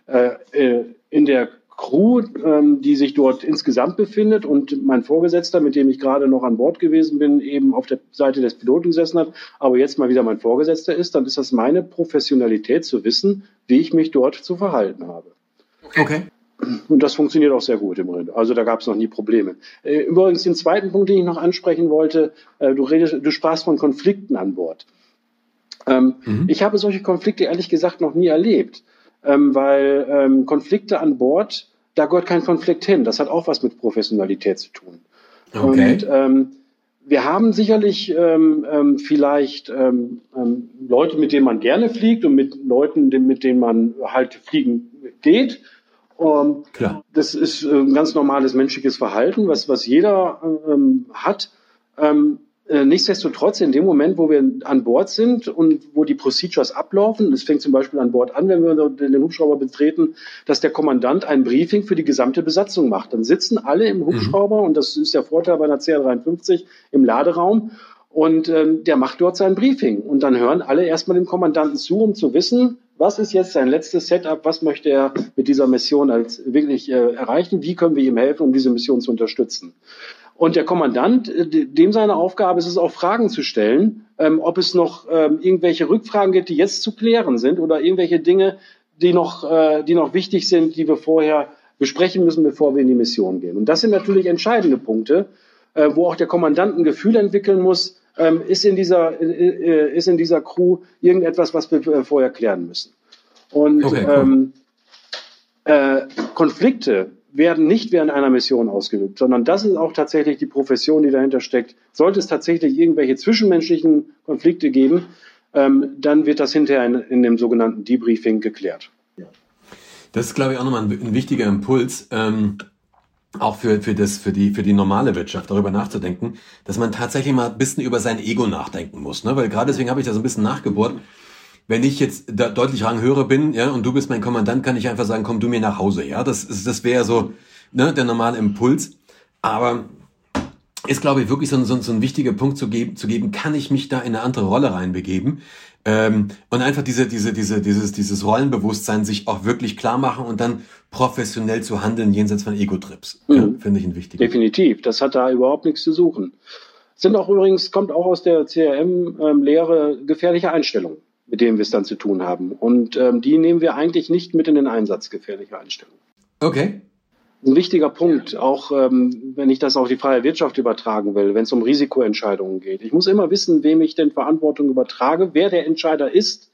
äh, äh in der Crew, ähm, die sich dort insgesamt befindet und mein Vorgesetzter, mit dem ich gerade noch an Bord gewesen bin, eben auf der Seite des Piloten gesessen hat, aber jetzt mal wieder mein Vorgesetzter ist, dann ist das meine Professionalität zu wissen, wie ich mich dort zu verhalten habe. Okay. Und das funktioniert auch sehr gut im Moment. Also da gab es noch nie Probleme. Äh, übrigens den zweiten Punkt, den ich noch ansprechen wollte, äh, du, redest, du sprachst von Konflikten an Bord. Ähm, mhm. Ich habe solche Konflikte ehrlich gesagt noch nie erlebt, ähm, weil ähm, Konflikte an Bord, da gehört kein Konflikt hin. Das hat auch was mit Professionalität zu tun. Okay. Und ähm, wir haben sicherlich ähm, ähm, vielleicht ähm, ähm, Leute, mit denen man gerne fliegt und mit Leuten, mit denen man halt fliegen geht. Ähm, Klar. Das ist äh, ein ganz normales menschliches Verhalten, was, was jeder ähm, hat. Ähm, äh, nichtsdestotrotz, in dem Moment, wo wir an Bord sind und wo die Procedures ablaufen, das fängt zum Beispiel an Bord an, wenn wir den Hubschrauber betreten, dass der Kommandant ein Briefing für die gesamte Besatzung macht. Dann sitzen alle im Hubschrauber, mhm. und das ist der Vorteil bei einer CR53, im Laderaum und ähm, der macht dort sein Briefing. Und dann hören alle erstmal dem Kommandanten zu, um zu wissen, was ist jetzt sein letztes Setup, was möchte er mit dieser Mission als wirklich äh, erreichen, wie können wir ihm helfen, um diese Mission zu unterstützen. Und der Kommandant, äh, dem seine Aufgabe ist es auch Fragen zu stellen, ähm, ob es noch ähm, irgendwelche Rückfragen gibt, die jetzt zu klären sind oder irgendwelche Dinge, die noch, äh, die noch wichtig sind, die wir vorher besprechen müssen, bevor wir in die Mission gehen. Und das sind natürlich entscheidende Punkte, äh, wo auch der Kommandant ein Gefühl entwickeln muss, ähm, ist, in dieser, äh, ist in dieser Crew irgendetwas, was wir äh, vorher klären müssen. Und okay, cool. ähm, äh, Konflikte werden nicht während einer Mission ausgeübt, sondern das ist auch tatsächlich die Profession, die dahinter steckt. Sollte es tatsächlich irgendwelche zwischenmenschlichen Konflikte geben, ähm, dann wird das hinterher in, in, dem sogenannten Debriefing geklärt. Das ist, glaube ich, auch nochmal ein, ein wichtiger Impuls. Ähm auch für, für, das, für, die, für die normale Wirtschaft darüber nachzudenken, dass man tatsächlich mal ein bisschen über sein Ego nachdenken muss. Ne? Weil gerade deswegen habe ich da so ein bisschen nachgebohrt wenn ich jetzt da deutlich ranghöher bin, ja, und du bist mein Kommandant, kann ich einfach sagen, komm du mir nach Hause, ja. Das, das wäre so ne, der normale Impuls. Aber ist, glaube ich, wirklich so ein, so, ein, so ein wichtiger Punkt zu geben, zu geben, kann ich mich da in eine andere Rolle reinbegeben ähm, und einfach diese, diese, diese, dieses, dieses Rollenbewusstsein sich auch wirklich klar machen und dann professionell zu handeln jenseits von Ego-Trips. Mhm. Ja, Finde ich ein wichtiger. Definitiv, das hat da überhaupt nichts zu suchen. Sind auch übrigens, kommt auch aus der CRM-Lehre ähm, gefährliche Einstellungen mit denen wir es dann zu tun haben. Und ähm, die nehmen wir eigentlich nicht mit in den Einsatz, gefährliche Einstellungen. Okay. Ein wichtiger Punkt, auch ähm, wenn ich das auf die freie Wirtschaft übertragen will, wenn es um Risikoentscheidungen geht. Ich muss immer wissen, wem ich denn Verantwortung übertrage, wer der Entscheider ist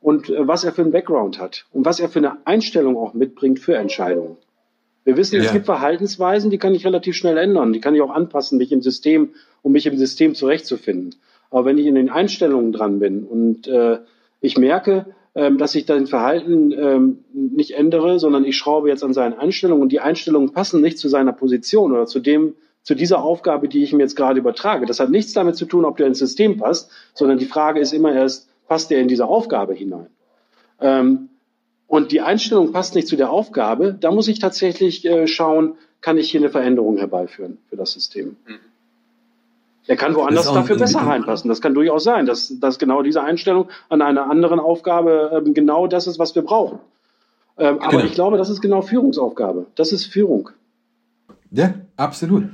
und äh, was er für einen Background hat und was er für eine Einstellung auch mitbringt für Entscheidungen. Wir wissen, ja. es gibt Verhaltensweisen, die kann ich relativ schnell ändern, die kann ich auch anpassen, mich im System, um mich im System zurechtzufinden. Aber wenn ich in den Einstellungen dran bin und äh, ich merke, dass ich dein Verhalten ähm, nicht ändere, sondern ich schraube jetzt an seinen Einstellungen und die Einstellungen passen nicht zu seiner Position oder zu dem, zu dieser Aufgabe, die ich ihm jetzt gerade übertrage. Das hat nichts damit zu tun, ob der ins System passt, sondern die Frage ist immer erst, passt der in diese Aufgabe hinein? Ähm, und die Einstellung passt nicht zu der Aufgabe, da muss ich tatsächlich äh, schauen, kann ich hier eine Veränderung herbeiführen für das System. Mhm. Er kann woanders dafür besser reinpassen. Das kann durchaus sein, dass, dass genau diese Einstellung an einer anderen Aufgabe ähm, genau das ist, was wir brauchen. Ähm, aber genau. ich glaube, das ist genau Führungsaufgabe. Das ist Führung. Ja, absolut.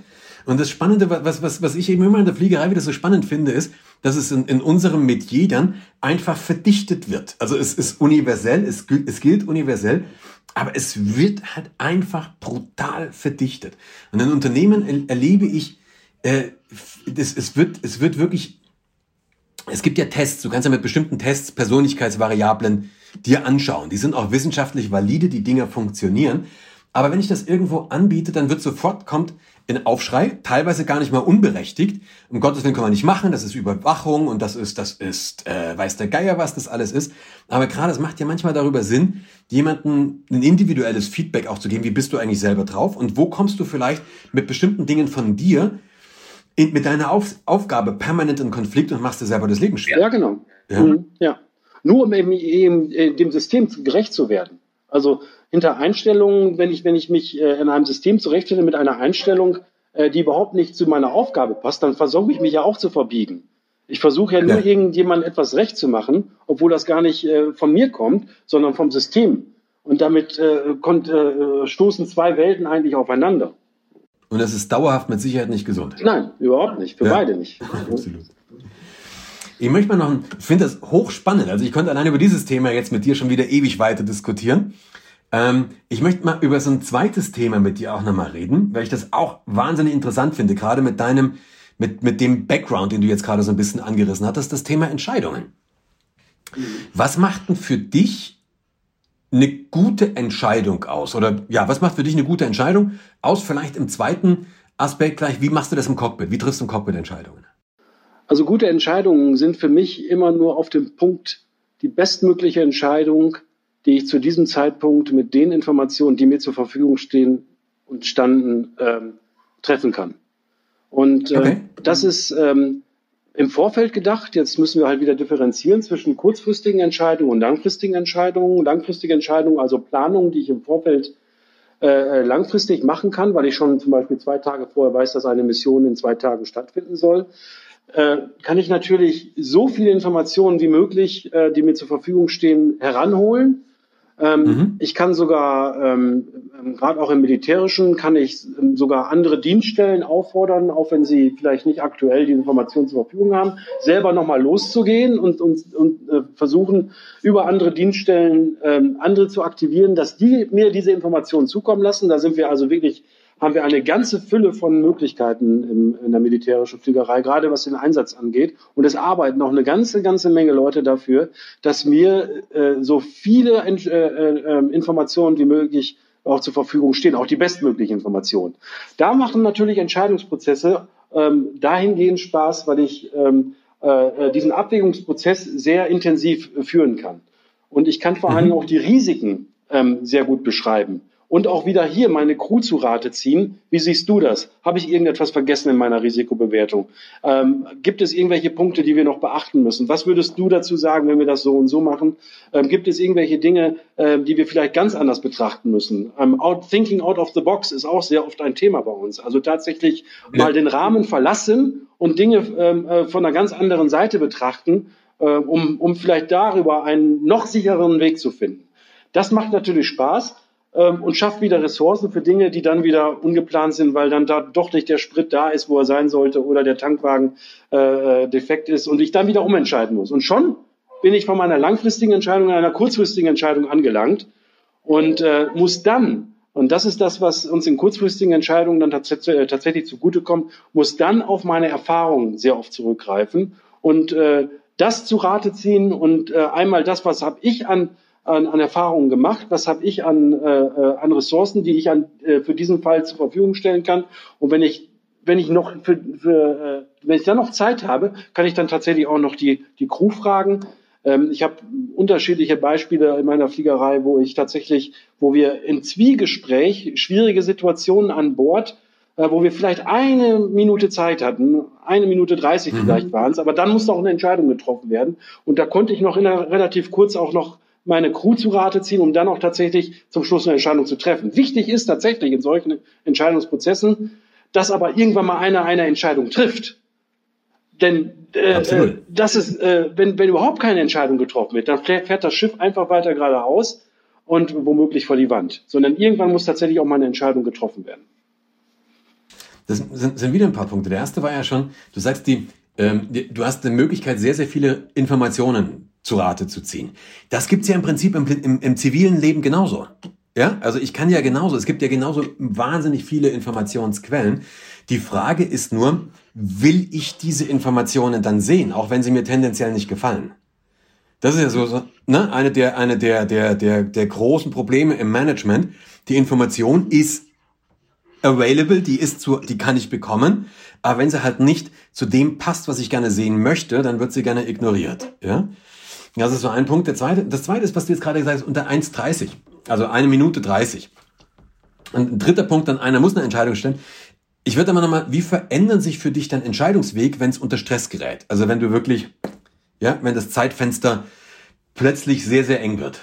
Und das Spannende, was, was, was ich eben immer in der Fliegerei wieder so spannend finde, ist, dass es in, in unserem Metier dann einfach verdichtet wird. Also es ist universell, es, es gilt universell, aber es wird halt einfach brutal verdichtet. Und in Unternehmen erlebe ich äh, das, es, wird, es wird wirklich, es gibt ja Tests, du kannst ja mit bestimmten Tests Persönlichkeitsvariablen dir anschauen. Die sind auch wissenschaftlich valide, die Dinger funktionieren. Aber wenn ich das irgendwo anbiete, dann wird sofort, kommt ein Aufschrei, teilweise gar nicht mal unberechtigt. Um Gottes Willen kann man nicht machen, das ist Überwachung und das ist, das ist, äh, weiß der Geier, was das alles ist. Aber gerade, es macht ja manchmal darüber Sinn, jemanden ein individuelles Feedback auch zu geben, wie bist du eigentlich selber drauf und wo kommst du vielleicht mit bestimmten Dingen von dir in, mit deiner Auf, Aufgabe permanent in Konflikt und machst dir selber das Leben schwer. Ja, genau. Ja. Mhm, ja. Nur um eben, eben äh, dem System gerecht zu werden. Also hinter Einstellungen, wenn ich, wenn ich mich äh, in einem System zurechtfinde mit einer Einstellung, äh, die überhaupt nicht zu meiner Aufgabe passt, dann versuche ich mich ja auch zu verbiegen. Ich versuche ja nur ja. irgendjemandem etwas recht zu machen, obwohl das gar nicht äh, von mir kommt, sondern vom System. Und damit äh, kommt, äh, stoßen zwei Welten eigentlich aufeinander. Und das ist dauerhaft mit Sicherheit nicht gesund. Nein, überhaupt nicht. Für ja. beide nicht. Absolut. Ich möchte mal noch, ich finde das hochspannend. Also ich konnte allein über dieses Thema jetzt mit dir schon wieder ewig weiter diskutieren. Ähm, ich möchte mal über so ein zweites Thema mit dir auch nochmal reden, weil ich das auch wahnsinnig interessant finde, gerade mit deinem, mit, mit dem Background, den du jetzt gerade so ein bisschen angerissen hattest, das Thema Entscheidungen. Was macht denn für dich eine gute Entscheidung aus? Oder ja, was macht für dich eine gute Entscheidung aus? Vielleicht im zweiten Aspekt gleich, wie machst du das im Cockpit? Wie triffst du im Cockpit Entscheidungen? Also gute Entscheidungen sind für mich immer nur auf dem Punkt die bestmögliche Entscheidung, die ich zu diesem Zeitpunkt mit den Informationen, die mir zur Verfügung stehen und standen, ähm, treffen kann. Und äh, okay. das ist ähm, im Vorfeld gedacht. Jetzt müssen wir halt wieder differenzieren zwischen kurzfristigen Entscheidungen und langfristigen Entscheidungen. Langfristige Entscheidungen, also Planungen, die ich im Vorfeld äh, langfristig machen kann, weil ich schon zum Beispiel zwei Tage vorher weiß, dass eine Mission in zwei Tagen stattfinden soll. Äh, kann ich natürlich so viele Informationen wie möglich, äh, die mir zur Verfügung stehen, heranholen. Ähm, mhm. Ich kann sogar, ähm, ähm, gerade auch im Militärischen, kann ich ähm, sogar andere Dienststellen auffordern, auch wenn sie vielleicht nicht aktuell die Informationen zur Verfügung haben, selber nochmal loszugehen und, und, und äh, versuchen, über andere Dienststellen ähm, andere zu aktivieren, dass die mir diese Informationen zukommen lassen. Da sind wir also wirklich haben wir eine ganze Fülle von Möglichkeiten im, in der militärischen Fliegerei, gerade was den Einsatz angeht. Und es arbeiten noch eine ganze, ganze Menge Leute dafür, dass mir äh, so viele äh, äh, Informationen wie möglich auch zur Verfügung stehen, auch die bestmöglichen Informationen. Da machen natürlich Entscheidungsprozesse ähm, dahingehend Spaß, weil ich ähm, äh, diesen Abwägungsprozess sehr intensiv führen kann. Und ich kann vor allen Dingen mhm. auch die Risiken ähm, sehr gut beschreiben und auch wieder hier meine Crew zu Rate ziehen. Wie siehst du das? Habe ich irgendetwas vergessen in meiner Risikobewertung? Ähm, gibt es irgendwelche Punkte, die wir noch beachten müssen? Was würdest du dazu sagen, wenn wir das so und so machen? Ähm, gibt es irgendwelche Dinge, äh, die wir vielleicht ganz anders betrachten müssen? Ähm, out, thinking out of the box ist auch sehr oft ein Thema bei uns. Also tatsächlich ja. mal den Rahmen verlassen und Dinge ähm, äh, von einer ganz anderen Seite betrachten, äh, um, um vielleicht darüber einen noch sichereren Weg zu finden. Das macht natürlich Spaß ähm, und schafft wieder Ressourcen für Dinge, die dann wieder ungeplant sind, weil dann da doch nicht der Sprit da ist, wo er sein sollte oder der Tankwagen äh, defekt ist und ich dann wieder umentscheiden muss. Und schon bin ich von meiner langfristigen Entscheidung an einer kurzfristigen Entscheidung angelangt und äh, muss dann und das ist das, was uns in kurzfristigen Entscheidungen dann tats äh, tatsächlich zugutekommt, muss dann auf meine Erfahrungen sehr oft zurückgreifen und äh, das zu Rate ziehen und äh, einmal das, was habe ich an an, an Erfahrungen gemacht, was habe ich an, äh, äh, an Ressourcen, die ich an, äh, für diesen Fall zur Verfügung stellen kann. Und wenn ich wenn ich noch für, für äh, wenn ich dann noch Zeit habe, kann ich dann tatsächlich auch noch die die Crew fragen. Ähm, ich habe unterschiedliche Beispiele in meiner Fliegerei, wo ich tatsächlich, wo wir im Zwiegespräch schwierige Situationen an Bord äh, wo wir vielleicht eine Minute Zeit hatten, eine Minute dreißig mhm. vielleicht waren es, aber dann musste auch eine Entscheidung getroffen werden. Und da konnte ich noch in einer, relativ kurz auch noch meine Crew zu Rate ziehen, um dann auch tatsächlich zum Schluss eine Entscheidung zu treffen. Wichtig ist tatsächlich in solchen Entscheidungsprozessen, dass aber irgendwann mal einer eine Entscheidung trifft. Denn äh, äh, das ist, äh, wenn, wenn überhaupt keine Entscheidung getroffen wird, dann fährt das Schiff einfach weiter geradeaus und womöglich vor die Wand. Sondern irgendwann muss tatsächlich auch mal eine Entscheidung getroffen werden. Das sind, sind wieder ein paar Punkte. Der erste war ja schon, du sagst, die, ähm, die, du hast eine Möglichkeit, sehr, sehr viele Informationen zu Rate zu ziehen. Das gibt's ja im Prinzip im, im, im zivilen Leben genauso. Ja, also ich kann ja genauso, es gibt ja genauso wahnsinnig viele Informationsquellen. Die Frage ist nur, will ich diese Informationen dann sehen, auch wenn sie mir tendenziell nicht gefallen? Das ist ja so, ne, eine der, eine der, der, der, der großen Probleme im Management. Die Information ist available, die ist zu, die kann ich bekommen. Aber wenn sie halt nicht zu dem passt, was ich gerne sehen möchte, dann wird sie gerne ignoriert, ja. Das ist so ein Punkt. Der zweite, das zweite ist, was du jetzt gerade gesagt hast, unter 1,30. Also eine Minute 30. Und ein dritter Punkt, dann einer muss eine Entscheidung stellen. Ich würde aber nochmal, wie verändern sich für dich dein Entscheidungsweg, wenn es unter Stress gerät? Also wenn du wirklich, ja, wenn das Zeitfenster plötzlich sehr, sehr eng wird.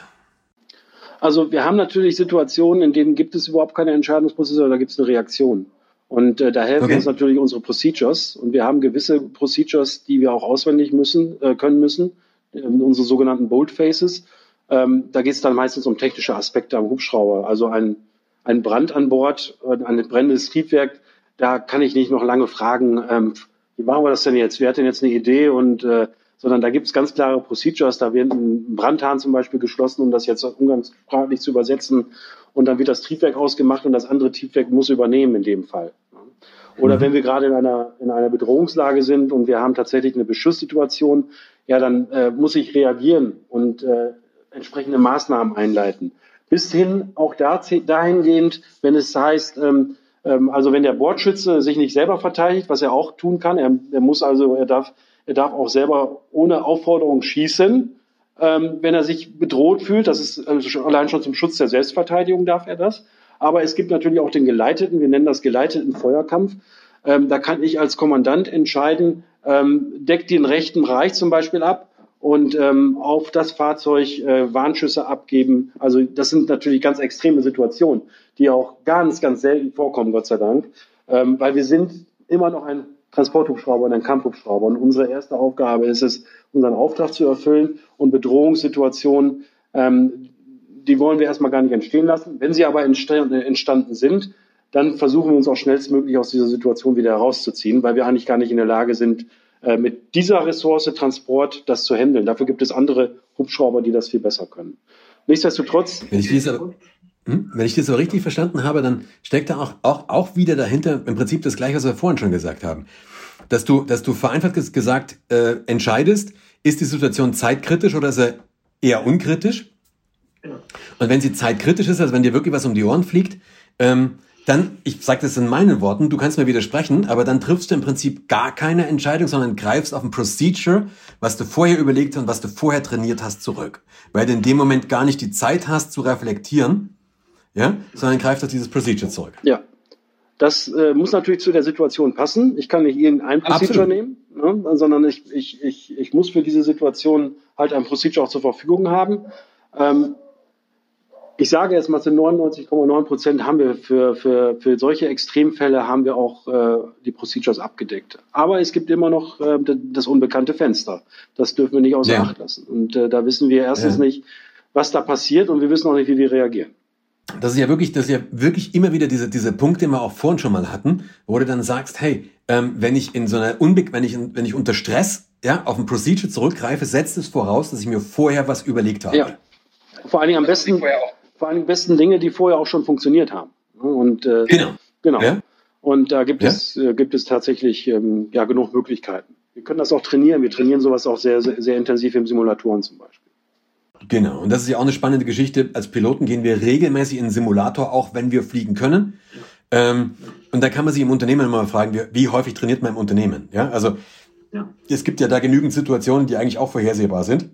Also wir haben natürlich Situationen, in denen gibt es überhaupt keine Entscheidungsprozesse, da gibt es eine Reaktion. Und äh, da helfen okay. uns natürlich unsere Procedures. Und wir haben gewisse Procedures, die wir auch auswendig müssen, äh, können müssen unsere sogenannten Boldfaces. Ähm, da geht es dann meistens um technische Aspekte am Hubschrauber. Also ein, ein Brand an Bord, ein brennendes Triebwerk, da kann ich nicht noch lange fragen, ähm, wie machen wir das denn jetzt? Wer hat denn jetzt eine Idee? Und äh, sondern da gibt es ganz klare Procedures. Da wird ein Brandhahn zum Beispiel geschlossen, um das jetzt umgangssprachlich zu übersetzen. Und dann wird das Triebwerk ausgemacht und das andere Triebwerk muss übernehmen in dem Fall. Oder mhm. wenn wir gerade in einer, in einer Bedrohungslage sind und wir haben tatsächlich eine Beschusssituation, ja, dann äh, muss ich reagieren und äh, entsprechende Maßnahmen einleiten. Bis hin auch da, dahingehend, wenn es heißt, ähm, ähm, also wenn der Bordschütze sich nicht selber verteidigt, was er auch tun kann, er, er muss also, er darf, er darf auch selber ohne Aufforderung schießen, ähm, wenn er sich bedroht fühlt. Das ist also allein schon zum Schutz der Selbstverteidigung darf er das. Aber es gibt natürlich auch den geleiteten, wir nennen das geleiteten Feuerkampf. Ähm, da kann ich als Kommandant entscheiden, ähm, deckt den rechten Bereich zum Beispiel ab und ähm, auf das Fahrzeug äh, Warnschüsse abgeben. Also das sind natürlich ganz extreme Situationen, die auch ganz, ganz selten vorkommen, Gott sei Dank, ähm, weil wir sind immer noch ein Transporthubschrauber und ein Kampfhubschrauber. Und unsere erste Aufgabe ist es, unseren Auftrag zu erfüllen und Bedrohungssituationen ähm, die wollen wir erstmal gar nicht entstehen lassen. Wenn sie aber entstanden sind, dann versuchen wir uns auch schnellstmöglich aus dieser Situation wieder herauszuziehen, weil wir eigentlich gar nicht in der Lage sind, äh, mit dieser Ressource Transport das zu handeln. Dafür gibt es andere Hubschrauber, die das viel besser können. Nichtsdestotrotz. Wenn ich dies aber, hm? Wenn ich das so richtig verstanden habe, dann steckt da auch, auch, auch wieder dahinter im Prinzip das Gleiche, was wir vorhin schon gesagt haben. Dass du, dass du vereinfacht gesagt äh, entscheidest, ist die Situation zeitkritisch oder ist sie eher unkritisch? Und wenn sie zeitkritisch ist, also wenn dir wirklich was um die Ohren fliegt, ähm, dann, ich sage das in meinen Worten, du kannst mir widersprechen, aber dann triffst du im Prinzip gar keine Entscheidung, sondern greifst auf ein Procedure, was du vorher überlegt und was du vorher trainiert hast, zurück. Weil du in dem Moment gar nicht die Zeit hast zu reflektieren, ja, sondern greifst auf dieses Procedure zurück. Ja. Das äh, muss natürlich zu der Situation passen. Ich kann nicht irgendein Procedure Absolut. nehmen, ne, sondern ich, ich, ich, ich muss für diese Situation halt ein Procedure auch zur Verfügung haben. Ähm, ich sage jetzt mal zu 99,9 Prozent haben wir für, für, für solche Extremfälle haben wir auch äh, die Procedures abgedeckt. Aber es gibt immer noch äh, das unbekannte Fenster. Das dürfen wir nicht außer ja. Acht lassen. Und äh, da wissen wir erstens ja. nicht, was da passiert und wir wissen auch nicht, wie wir reagieren. Das ist ja wirklich, das ist ja wirklich immer wieder diese, diese Punkt, den wir auch vorhin schon mal hatten, wo du dann sagst, hey, ähm, wenn ich in so einer Unbe wenn ich, wenn ich unter Stress ja, auf ein Procedure zurückgreife, setzt es voraus, dass ich mir vorher was überlegt habe. Ja. Vor allen Dingen am besten, vor allem besten Dinge, die vorher auch schon funktioniert haben. Und, äh, genau. genau. Ja? Und da gibt, ja? es, äh, gibt es tatsächlich ähm, ja, genug Möglichkeiten. Wir können das auch trainieren. Wir trainieren sowas auch sehr, sehr, sehr intensiv im Simulatoren zum Beispiel. Genau, und das ist ja auch eine spannende Geschichte. Als Piloten gehen wir regelmäßig in den Simulator, auch wenn wir fliegen können. Ähm, und da kann man sich im Unternehmen immer fragen, wie, wie häufig trainiert man im Unternehmen? Ja, also ja. es gibt ja da genügend Situationen, die eigentlich auch vorhersehbar sind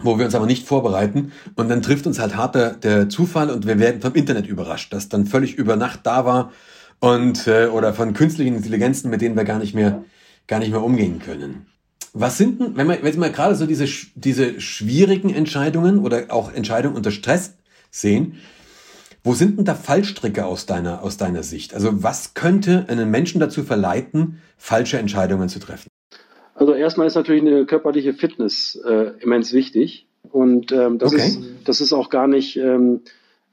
wo wir uns aber nicht vorbereiten. Und dann trifft uns halt hart der, der Zufall und wir werden vom Internet überrascht, das dann völlig über Nacht da war und äh, oder von künstlichen Intelligenzen, mit denen wir gar nicht mehr gar nicht mehr umgehen können. Was sind denn, wenn wir, wenn wir gerade so diese, diese schwierigen Entscheidungen oder auch Entscheidungen unter Stress sehen, wo sind denn da Fallstricke aus deiner, aus deiner Sicht? Also was könnte einen Menschen dazu verleiten, falsche Entscheidungen zu treffen? Also erstmal ist natürlich eine körperliche Fitness äh, immens wichtig. Und ähm, das, okay. ist, das ist auch gar nicht, ähm,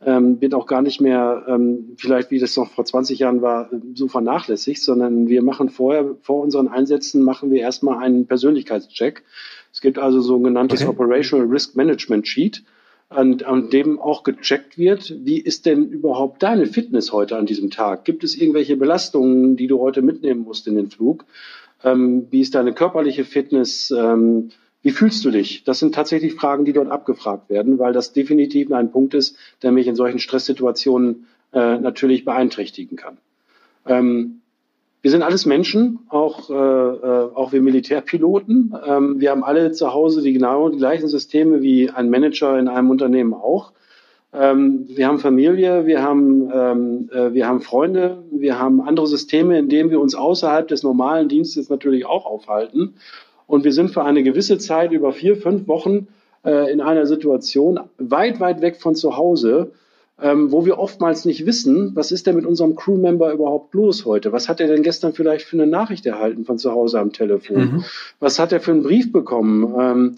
ähm, wird auch gar nicht mehr, ähm, vielleicht wie das noch vor 20 Jahren war, so vernachlässigt, sondern wir machen vorher, vor unseren Einsätzen machen wir erstmal einen Persönlichkeitscheck. Es gibt also sogenanntes okay. Operational Risk Management Sheet, an, an dem auch gecheckt wird, wie ist denn überhaupt deine Fitness heute an diesem Tag? Gibt es irgendwelche Belastungen, die du heute mitnehmen musst in den Flug? Ähm, wie ist deine körperliche Fitness? Ähm, wie fühlst du dich? Das sind tatsächlich Fragen, die dort abgefragt werden, weil das definitiv ein Punkt ist, der mich in solchen Stresssituationen äh, natürlich beeinträchtigen kann. Ähm, wir sind alles Menschen, auch, äh, äh, auch wir Militärpiloten. Ähm, wir haben alle zu Hause die genau die gleichen Systeme wie ein Manager in einem Unternehmen auch. Ähm, wir haben Familie, wir haben, ähm, äh, wir haben Freunde, wir haben andere Systeme, in denen wir uns außerhalb des normalen Dienstes natürlich auch aufhalten. Und wir sind für eine gewisse Zeit über vier, fünf Wochen äh, in einer Situation weit, weit weg von zu Hause, ähm, wo wir oftmals nicht wissen, was ist denn mit unserem Crewmember überhaupt los heute? Was hat er denn gestern vielleicht für eine Nachricht erhalten von zu Hause am Telefon? Mhm. Was hat er für einen Brief bekommen? Ähm,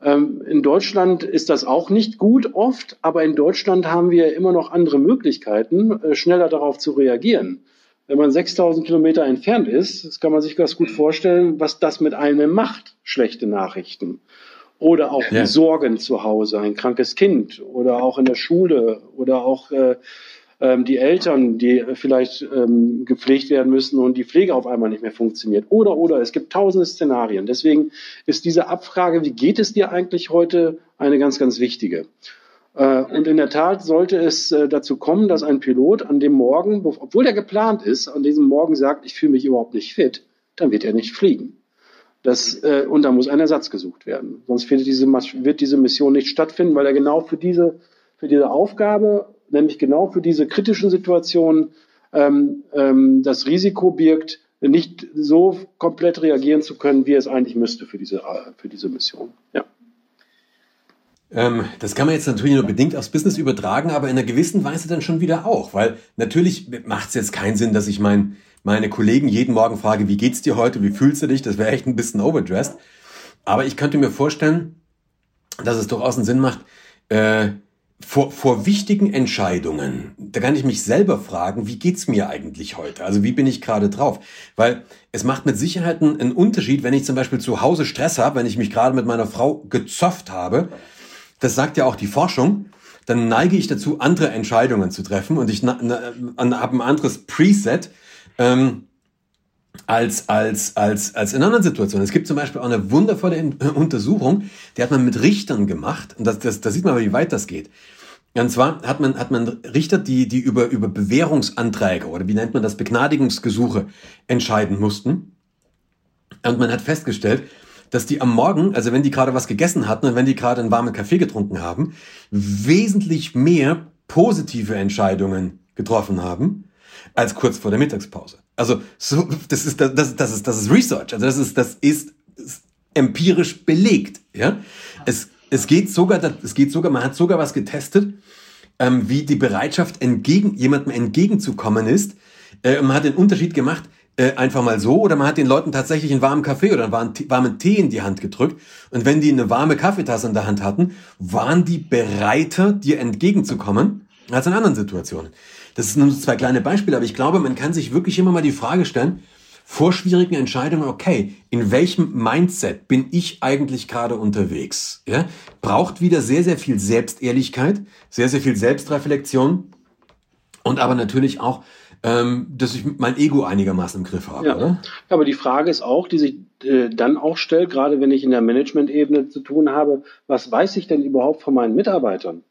in Deutschland ist das auch nicht gut oft, aber in Deutschland haben wir immer noch andere Möglichkeiten, äh, schneller darauf zu reagieren. wenn man 6000 Kilometer entfernt ist, das kann man sich ganz gut vorstellen, was das mit einem macht, schlechte Nachrichten. Oder auch ja. Sorgen zu Hause, ein krankes Kind oder auch in der Schule oder auch äh, ähm, die Eltern, die vielleicht ähm, gepflegt werden müssen und die Pflege auf einmal nicht mehr funktioniert. Oder, oder, es gibt tausende Szenarien. Deswegen ist diese Abfrage, wie geht es dir eigentlich heute, eine ganz, ganz wichtige. Äh, und in der Tat sollte es äh, dazu kommen, dass ein Pilot an dem Morgen, obwohl er geplant ist, an diesem Morgen sagt, ich fühle mich überhaupt nicht fit, dann wird er nicht fliegen. Das, äh, und da muss ein Ersatz gesucht werden. Sonst diese, wird diese Mission nicht stattfinden, weil er genau für diese, für diese Aufgabe, nämlich genau für diese kritischen Situationen, ähm, ähm, das Risiko birgt, nicht so komplett reagieren zu können, wie es eigentlich müsste für diese, für diese Mission. Ja. Ähm, das kann man jetzt natürlich nur bedingt aufs Business übertragen, aber in einer gewissen Weise dann schon wieder auch, weil natürlich macht es jetzt keinen Sinn, dass ich mein, meine Kollegen jeden Morgen frage, wie geht's dir heute, wie fühlst du dich? Das wäre echt ein bisschen overdressed. Aber ich könnte mir vorstellen, dass es durchaus einen Sinn macht, äh, vor, vor wichtigen Entscheidungen, da kann ich mich selber fragen, wie geht's mir eigentlich heute? Also wie bin ich gerade drauf? Weil es macht mit Sicherheit einen Unterschied, wenn ich zum Beispiel zu Hause Stress habe, wenn ich mich gerade mit meiner Frau gezofft habe das sagt ja auch die Forschung, dann neige ich dazu, andere Entscheidungen zu treffen und ich habe ein anderes Preset ähm, als, als, als, als in anderen Situationen. Es gibt zum Beispiel auch eine wundervolle Untersuchung, die hat man mit Richtern gemacht und das, das, da sieht man, wie weit das geht. Und zwar hat man, hat man Richter, die, die über, über Bewährungsanträge oder wie nennt man das, Begnadigungsgesuche entscheiden mussten. Und man hat festgestellt, dass die am Morgen, also wenn die gerade was gegessen hatten und wenn die gerade einen warmen Kaffee getrunken haben, wesentlich mehr positive Entscheidungen getroffen haben als kurz vor der Mittagspause. Also so, das ist das, das, ist das ist Research. Also das ist das ist, ist empirisch belegt. Ja, es es geht sogar, es geht sogar, man hat sogar was getestet, ähm, wie die Bereitschaft entgegen jemandem entgegenzukommen ist. Äh, man hat den Unterschied gemacht äh, einfach mal so oder man hat den Leuten tatsächlich einen warmen Kaffee oder einen warmen Tee in die Hand gedrückt und wenn die eine warme Kaffeetasse in der Hand hatten, waren die bereiter, dir entgegenzukommen als in anderen Situationen. Das sind nur zwei kleine Beispiele, aber ich glaube, man kann sich wirklich immer mal die Frage stellen, vor schwierigen Entscheidungen, okay, in welchem Mindset bin ich eigentlich gerade unterwegs? Ja? Braucht wieder sehr, sehr viel Selbstehrlichkeit, sehr, sehr viel Selbstreflexion und aber natürlich auch ähm, dass ich mein Ego einigermaßen im Griff habe. Ja. Oder? Aber die Frage ist auch, die sich äh, dann auch stellt, gerade wenn ich in der Management-Ebene zu tun habe, was weiß ich denn überhaupt von meinen Mitarbeitern?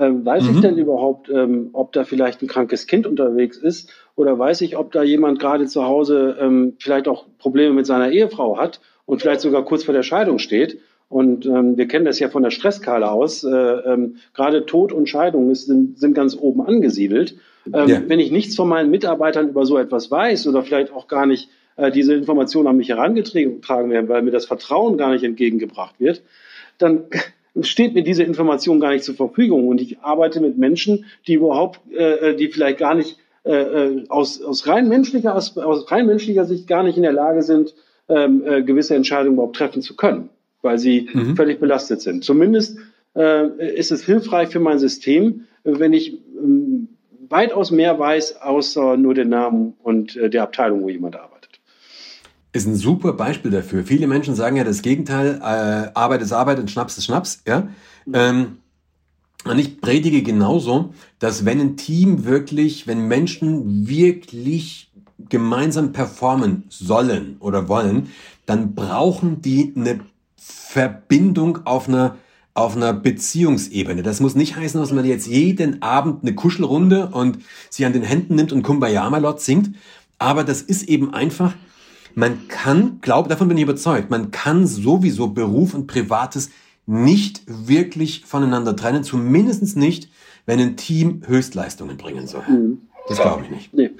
Ähm, weiß mhm. ich denn überhaupt, ähm, ob da vielleicht ein krankes Kind unterwegs ist? Oder weiß ich, ob da jemand gerade zu Hause ähm, vielleicht auch Probleme mit seiner Ehefrau hat und vielleicht sogar kurz vor der Scheidung steht? Und ähm, wir kennen das ja von der Stresskala aus. Äh, ähm, gerade Tod und Scheidung ist, sind, sind ganz oben angesiedelt. Ähm, ja. Wenn ich nichts von meinen Mitarbeitern über so etwas weiß oder vielleicht auch gar nicht äh, diese Informationen an mich herangetragen werden, weil mir das Vertrauen gar nicht entgegengebracht wird, dann steht mir diese Information gar nicht zur Verfügung. Und ich arbeite mit Menschen, die überhaupt, äh, äh die vielleicht gar nicht äh, äh, aus, aus, rein menschlicher, aus, aus rein menschlicher Sicht gar nicht in der Lage sind, ähm, äh, gewisse Entscheidungen überhaupt treffen zu können, weil sie mhm. völlig belastet sind. Zumindest äh, ist es hilfreich für mein System, wenn ich ähm, weitaus mehr weiß, außer nur den Namen und äh, der Abteilung, wo jemand arbeitet. Ist ein super Beispiel dafür. Viele Menschen sagen ja das Gegenteil, äh, Arbeit ist Arbeit und Schnaps ist Schnaps. Ja? Mhm. Ähm, und ich predige genauso, dass wenn ein Team wirklich, wenn Menschen wirklich gemeinsam performen sollen oder wollen, dann brauchen die eine Verbindung auf einer auf einer Beziehungsebene. Das muss nicht heißen, dass man jetzt jeden Abend eine Kuschelrunde und sie an den Händen nimmt und Kumbaya Malot singt. Aber das ist eben einfach, man kann, glaube, davon bin ich überzeugt, man kann sowieso Beruf und Privates nicht wirklich voneinander trennen, zumindest nicht, wenn ein Team Höchstleistungen bringen soll. Mhm. Das glaube ich nicht. Nee.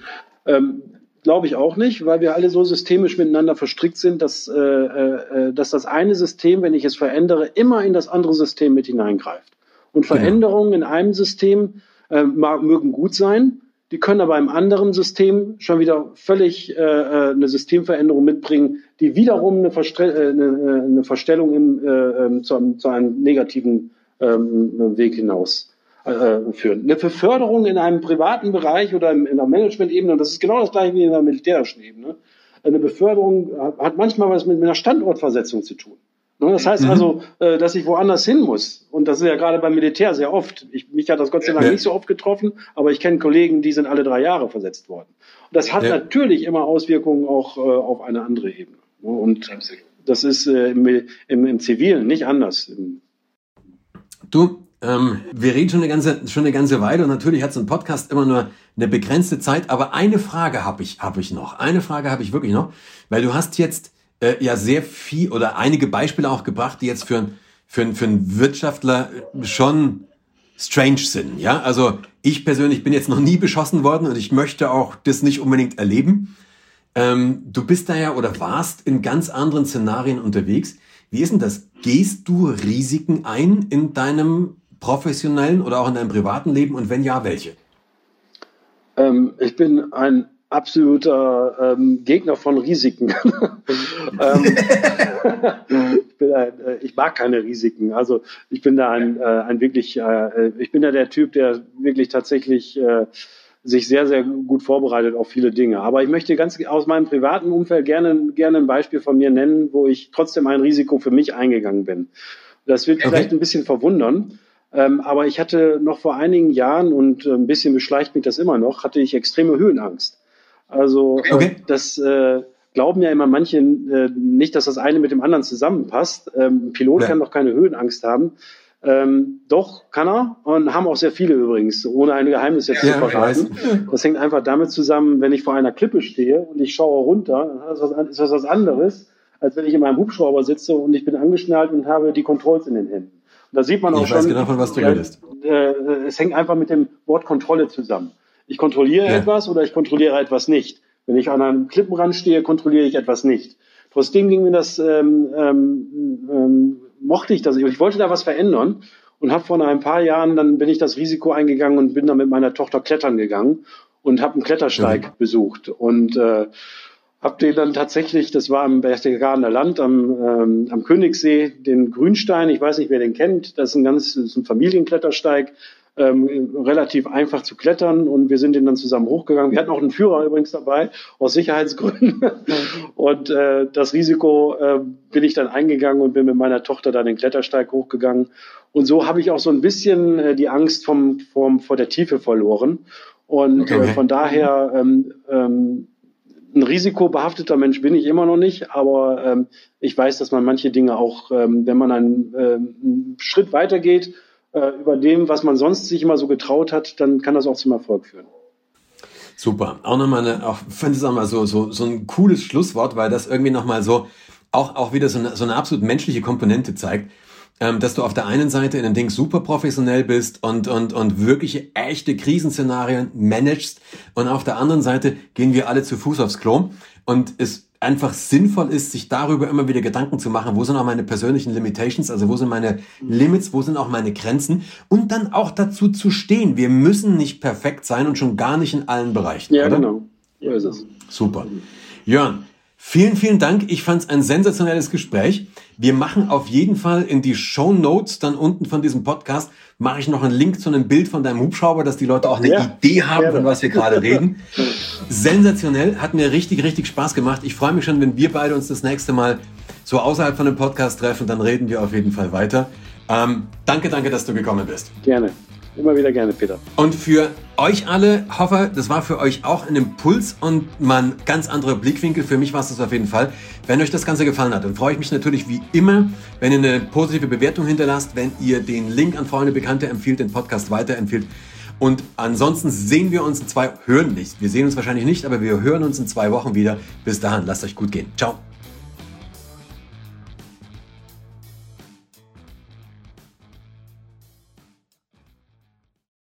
Ähm, Glaube ich auch nicht, weil wir alle so systemisch miteinander verstrickt sind, dass, äh, äh, dass das eine System, wenn ich es verändere, immer in das andere System mit hineingreift. Und genau. Veränderungen genau. in einem System äh, mögen gut sein, die können aber im anderen System schon wieder völlig äh, äh eine Systemveränderung mitbringen, die wiederum eine, Verstre äh, eine, eine Verstellung im, äh, ähm, zu, einem, zu einem negativen ähm, Weg hinaus äh, führen. Eine Beförderung in einem privaten Bereich oder in der Management-Ebene, und das ist genau das gleiche wie in der militärischen Ebene, eine Beförderung hat manchmal was mit einer Standortversetzung zu tun. Ne, das heißt mhm. also, äh, dass ich woanders hin muss. Und das ist ja gerade beim Militär sehr oft. Ich, mich hat das Gott sei Dank ja. nicht so oft getroffen, aber ich kenne Kollegen, die sind alle drei Jahre versetzt worden. Und das hat ja. natürlich immer Auswirkungen auch äh, auf eine andere Ebene. Ne, und das ist äh, im, im, im Zivilen nicht anders. Du, ähm, wir reden schon eine, ganze, schon eine ganze Weile und natürlich hat so ein Podcast immer nur eine begrenzte Zeit, aber eine Frage habe ich, hab ich noch. Eine Frage habe ich wirklich noch, weil du hast jetzt äh, ja sehr viel oder einige Beispiele auch gebracht, die jetzt für, für, für einen Wirtschaftler schon strange sind. Ja, also ich persönlich bin jetzt noch nie beschossen worden und ich möchte auch das nicht unbedingt erleben. Ähm, du bist da ja oder warst in ganz anderen Szenarien unterwegs. Wie ist denn das? Gehst du Risiken ein in deinem professionellen oder auch in deinem privaten Leben und wenn ja, welche? Ähm, ich bin ein absoluter ähm, Gegner von Risiken. ähm, ich, ein, äh, ich, mag keine Risiken. Also ich bin da ein, äh, ein wirklich, äh, ich bin da der Typ, der wirklich tatsächlich sich sehr, sehr gut vorbereitet auf viele Dinge. Aber ich möchte ganz aus meinem privaten Umfeld gerne, gerne ein Beispiel von mir nennen, wo ich trotzdem ein Risiko für mich eingegangen bin. Das wird okay. vielleicht ein bisschen verwundern. Ähm, aber ich hatte noch vor einigen Jahren und ein bisschen beschleicht mich das immer noch, hatte ich extreme Höhenangst. Also okay. äh, das äh, glauben ja immer manche äh, nicht, dass das eine mit dem anderen zusammenpasst. Ähm, ein Pilot ja. kann doch keine Höhenangst haben. Ähm, doch, kann er und haben auch sehr viele übrigens, ohne ein Geheimnis jetzt ja, zu verraten. Das hängt einfach damit zusammen, wenn ich vor einer Klippe stehe und ich schaue runter, dann ist das, ist das was anderes, als wenn ich in meinem Hubschrauber sitze und ich bin angeschnallt und habe die Controls in den Händen. Und da sieht man auch ich schon. Ich weiß genau, von was du redest. Äh, es hängt einfach mit dem Wort Kontrolle zusammen. Ich kontrolliere ja. etwas oder ich kontrolliere etwas nicht. Wenn ich an einem Klippenrand stehe, kontrolliere ich etwas nicht. Trotzdem ging mir das, ähm, ähm, ähm, mochte ich das. Ich wollte da was verändern und habe vor ein paar Jahren, dann bin ich das Risiko eingegangen und bin dann mit meiner Tochter klettern gegangen und habe einen Klettersteig ja. besucht und äh, habe den dann tatsächlich, das war im Berchtesgadener Land am, ähm, am Königssee, den Grünstein, ich weiß nicht, wer den kennt, das ist ein ganz das ist ein Familienklettersteig, ähm, relativ einfach zu klettern und wir sind den dann zusammen hochgegangen. Wir hatten auch einen Führer übrigens dabei, aus Sicherheitsgründen. und äh, das Risiko äh, bin ich dann eingegangen und bin mit meiner Tochter dann den Klettersteig hochgegangen. Und so habe ich auch so ein bisschen äh, die Angst vom, vom, vor der Tiefe verloren. Und okay. äh, von daher ähm, ähm, ein risikobehafteter Mensch bin ich immer noch nicht, aber ähm, ich weiß, dass man manche Dinge auch, ähm, wenn man einen, äh, einen Schritt weitergeht, äh, über dem, was man sonst sich immer so getraut hat, dann kann das auch zum Erfolg führen. Super. Auch nochmal eine, auch, finde ich auch mal so, so, so ein cooles Schlusswort, weil das irgendwie nochmal so, auch, auch wieder so eine, so eine absolut menschliche Komponente zeigt, ähm, dass du auf der einen Seite in den Ding super professionell bist und, und, und wirkliche echte Krisenszenarien managst und auf der anderen Seite gehen wir alle zu Fuß aufs Klo und es einfach sinnvoll ist, sich darüber immer wieder Gedanken zu machen, wo sind auch meine persönlichen Limitations, also wo sind meine Limits, wo sind auch meine Grenzen und dann auch dazu zu stehen. Wir müssen nicht perfekt sein und schon gar nicht in allen Bereichen. Ja, oder? genau. Ja, ist es. Super. Jörn, Vielen, vielen Dank. Ich fand es ein sensationelles Gespräch. Wir machen auf jeden Fall in die Show Notes dann unten von diesem Podcast mache ich noch einen Link zu einem Bild von deinem Hubschrauber, dass die Leute auch eine ja. Idee haben, ja. von was wir gerade reden. Sensationell, hat mir richtig, richtig Spaß gemacht. Ich freue mich schon, wenn wir beide uns das nächste Mal so außerhalb von dem Podcast treffen, dann reden wir auf jeden Fall weiter. Ähm, danke, danke, dass du gekommen bist. Gerne. Immer wieder gerne, Peter. Und für euch alle, hoffe, das war für euch auch ein Impuls und mal ein ganz anderer Blickwinkel. Für mich war es das auf jeden Fall. Wenn euch das Ganze gefallen hat, dann freue ich mich natürlich wie immer, wenn ihr eine positive Bewertung hinterlasst, wenn ihr den Link an Freunde, Bekannte empfiehlt, den Podcast weiterempfiehlt. Und ansonsten sehen wir uns in zwei, hören nicht. Wir sehen uns wahrscheinlich nicht, aber wir hören uns in zwei Wochen wieder. Bis dahin, lasst euch gut gehen. Ciao.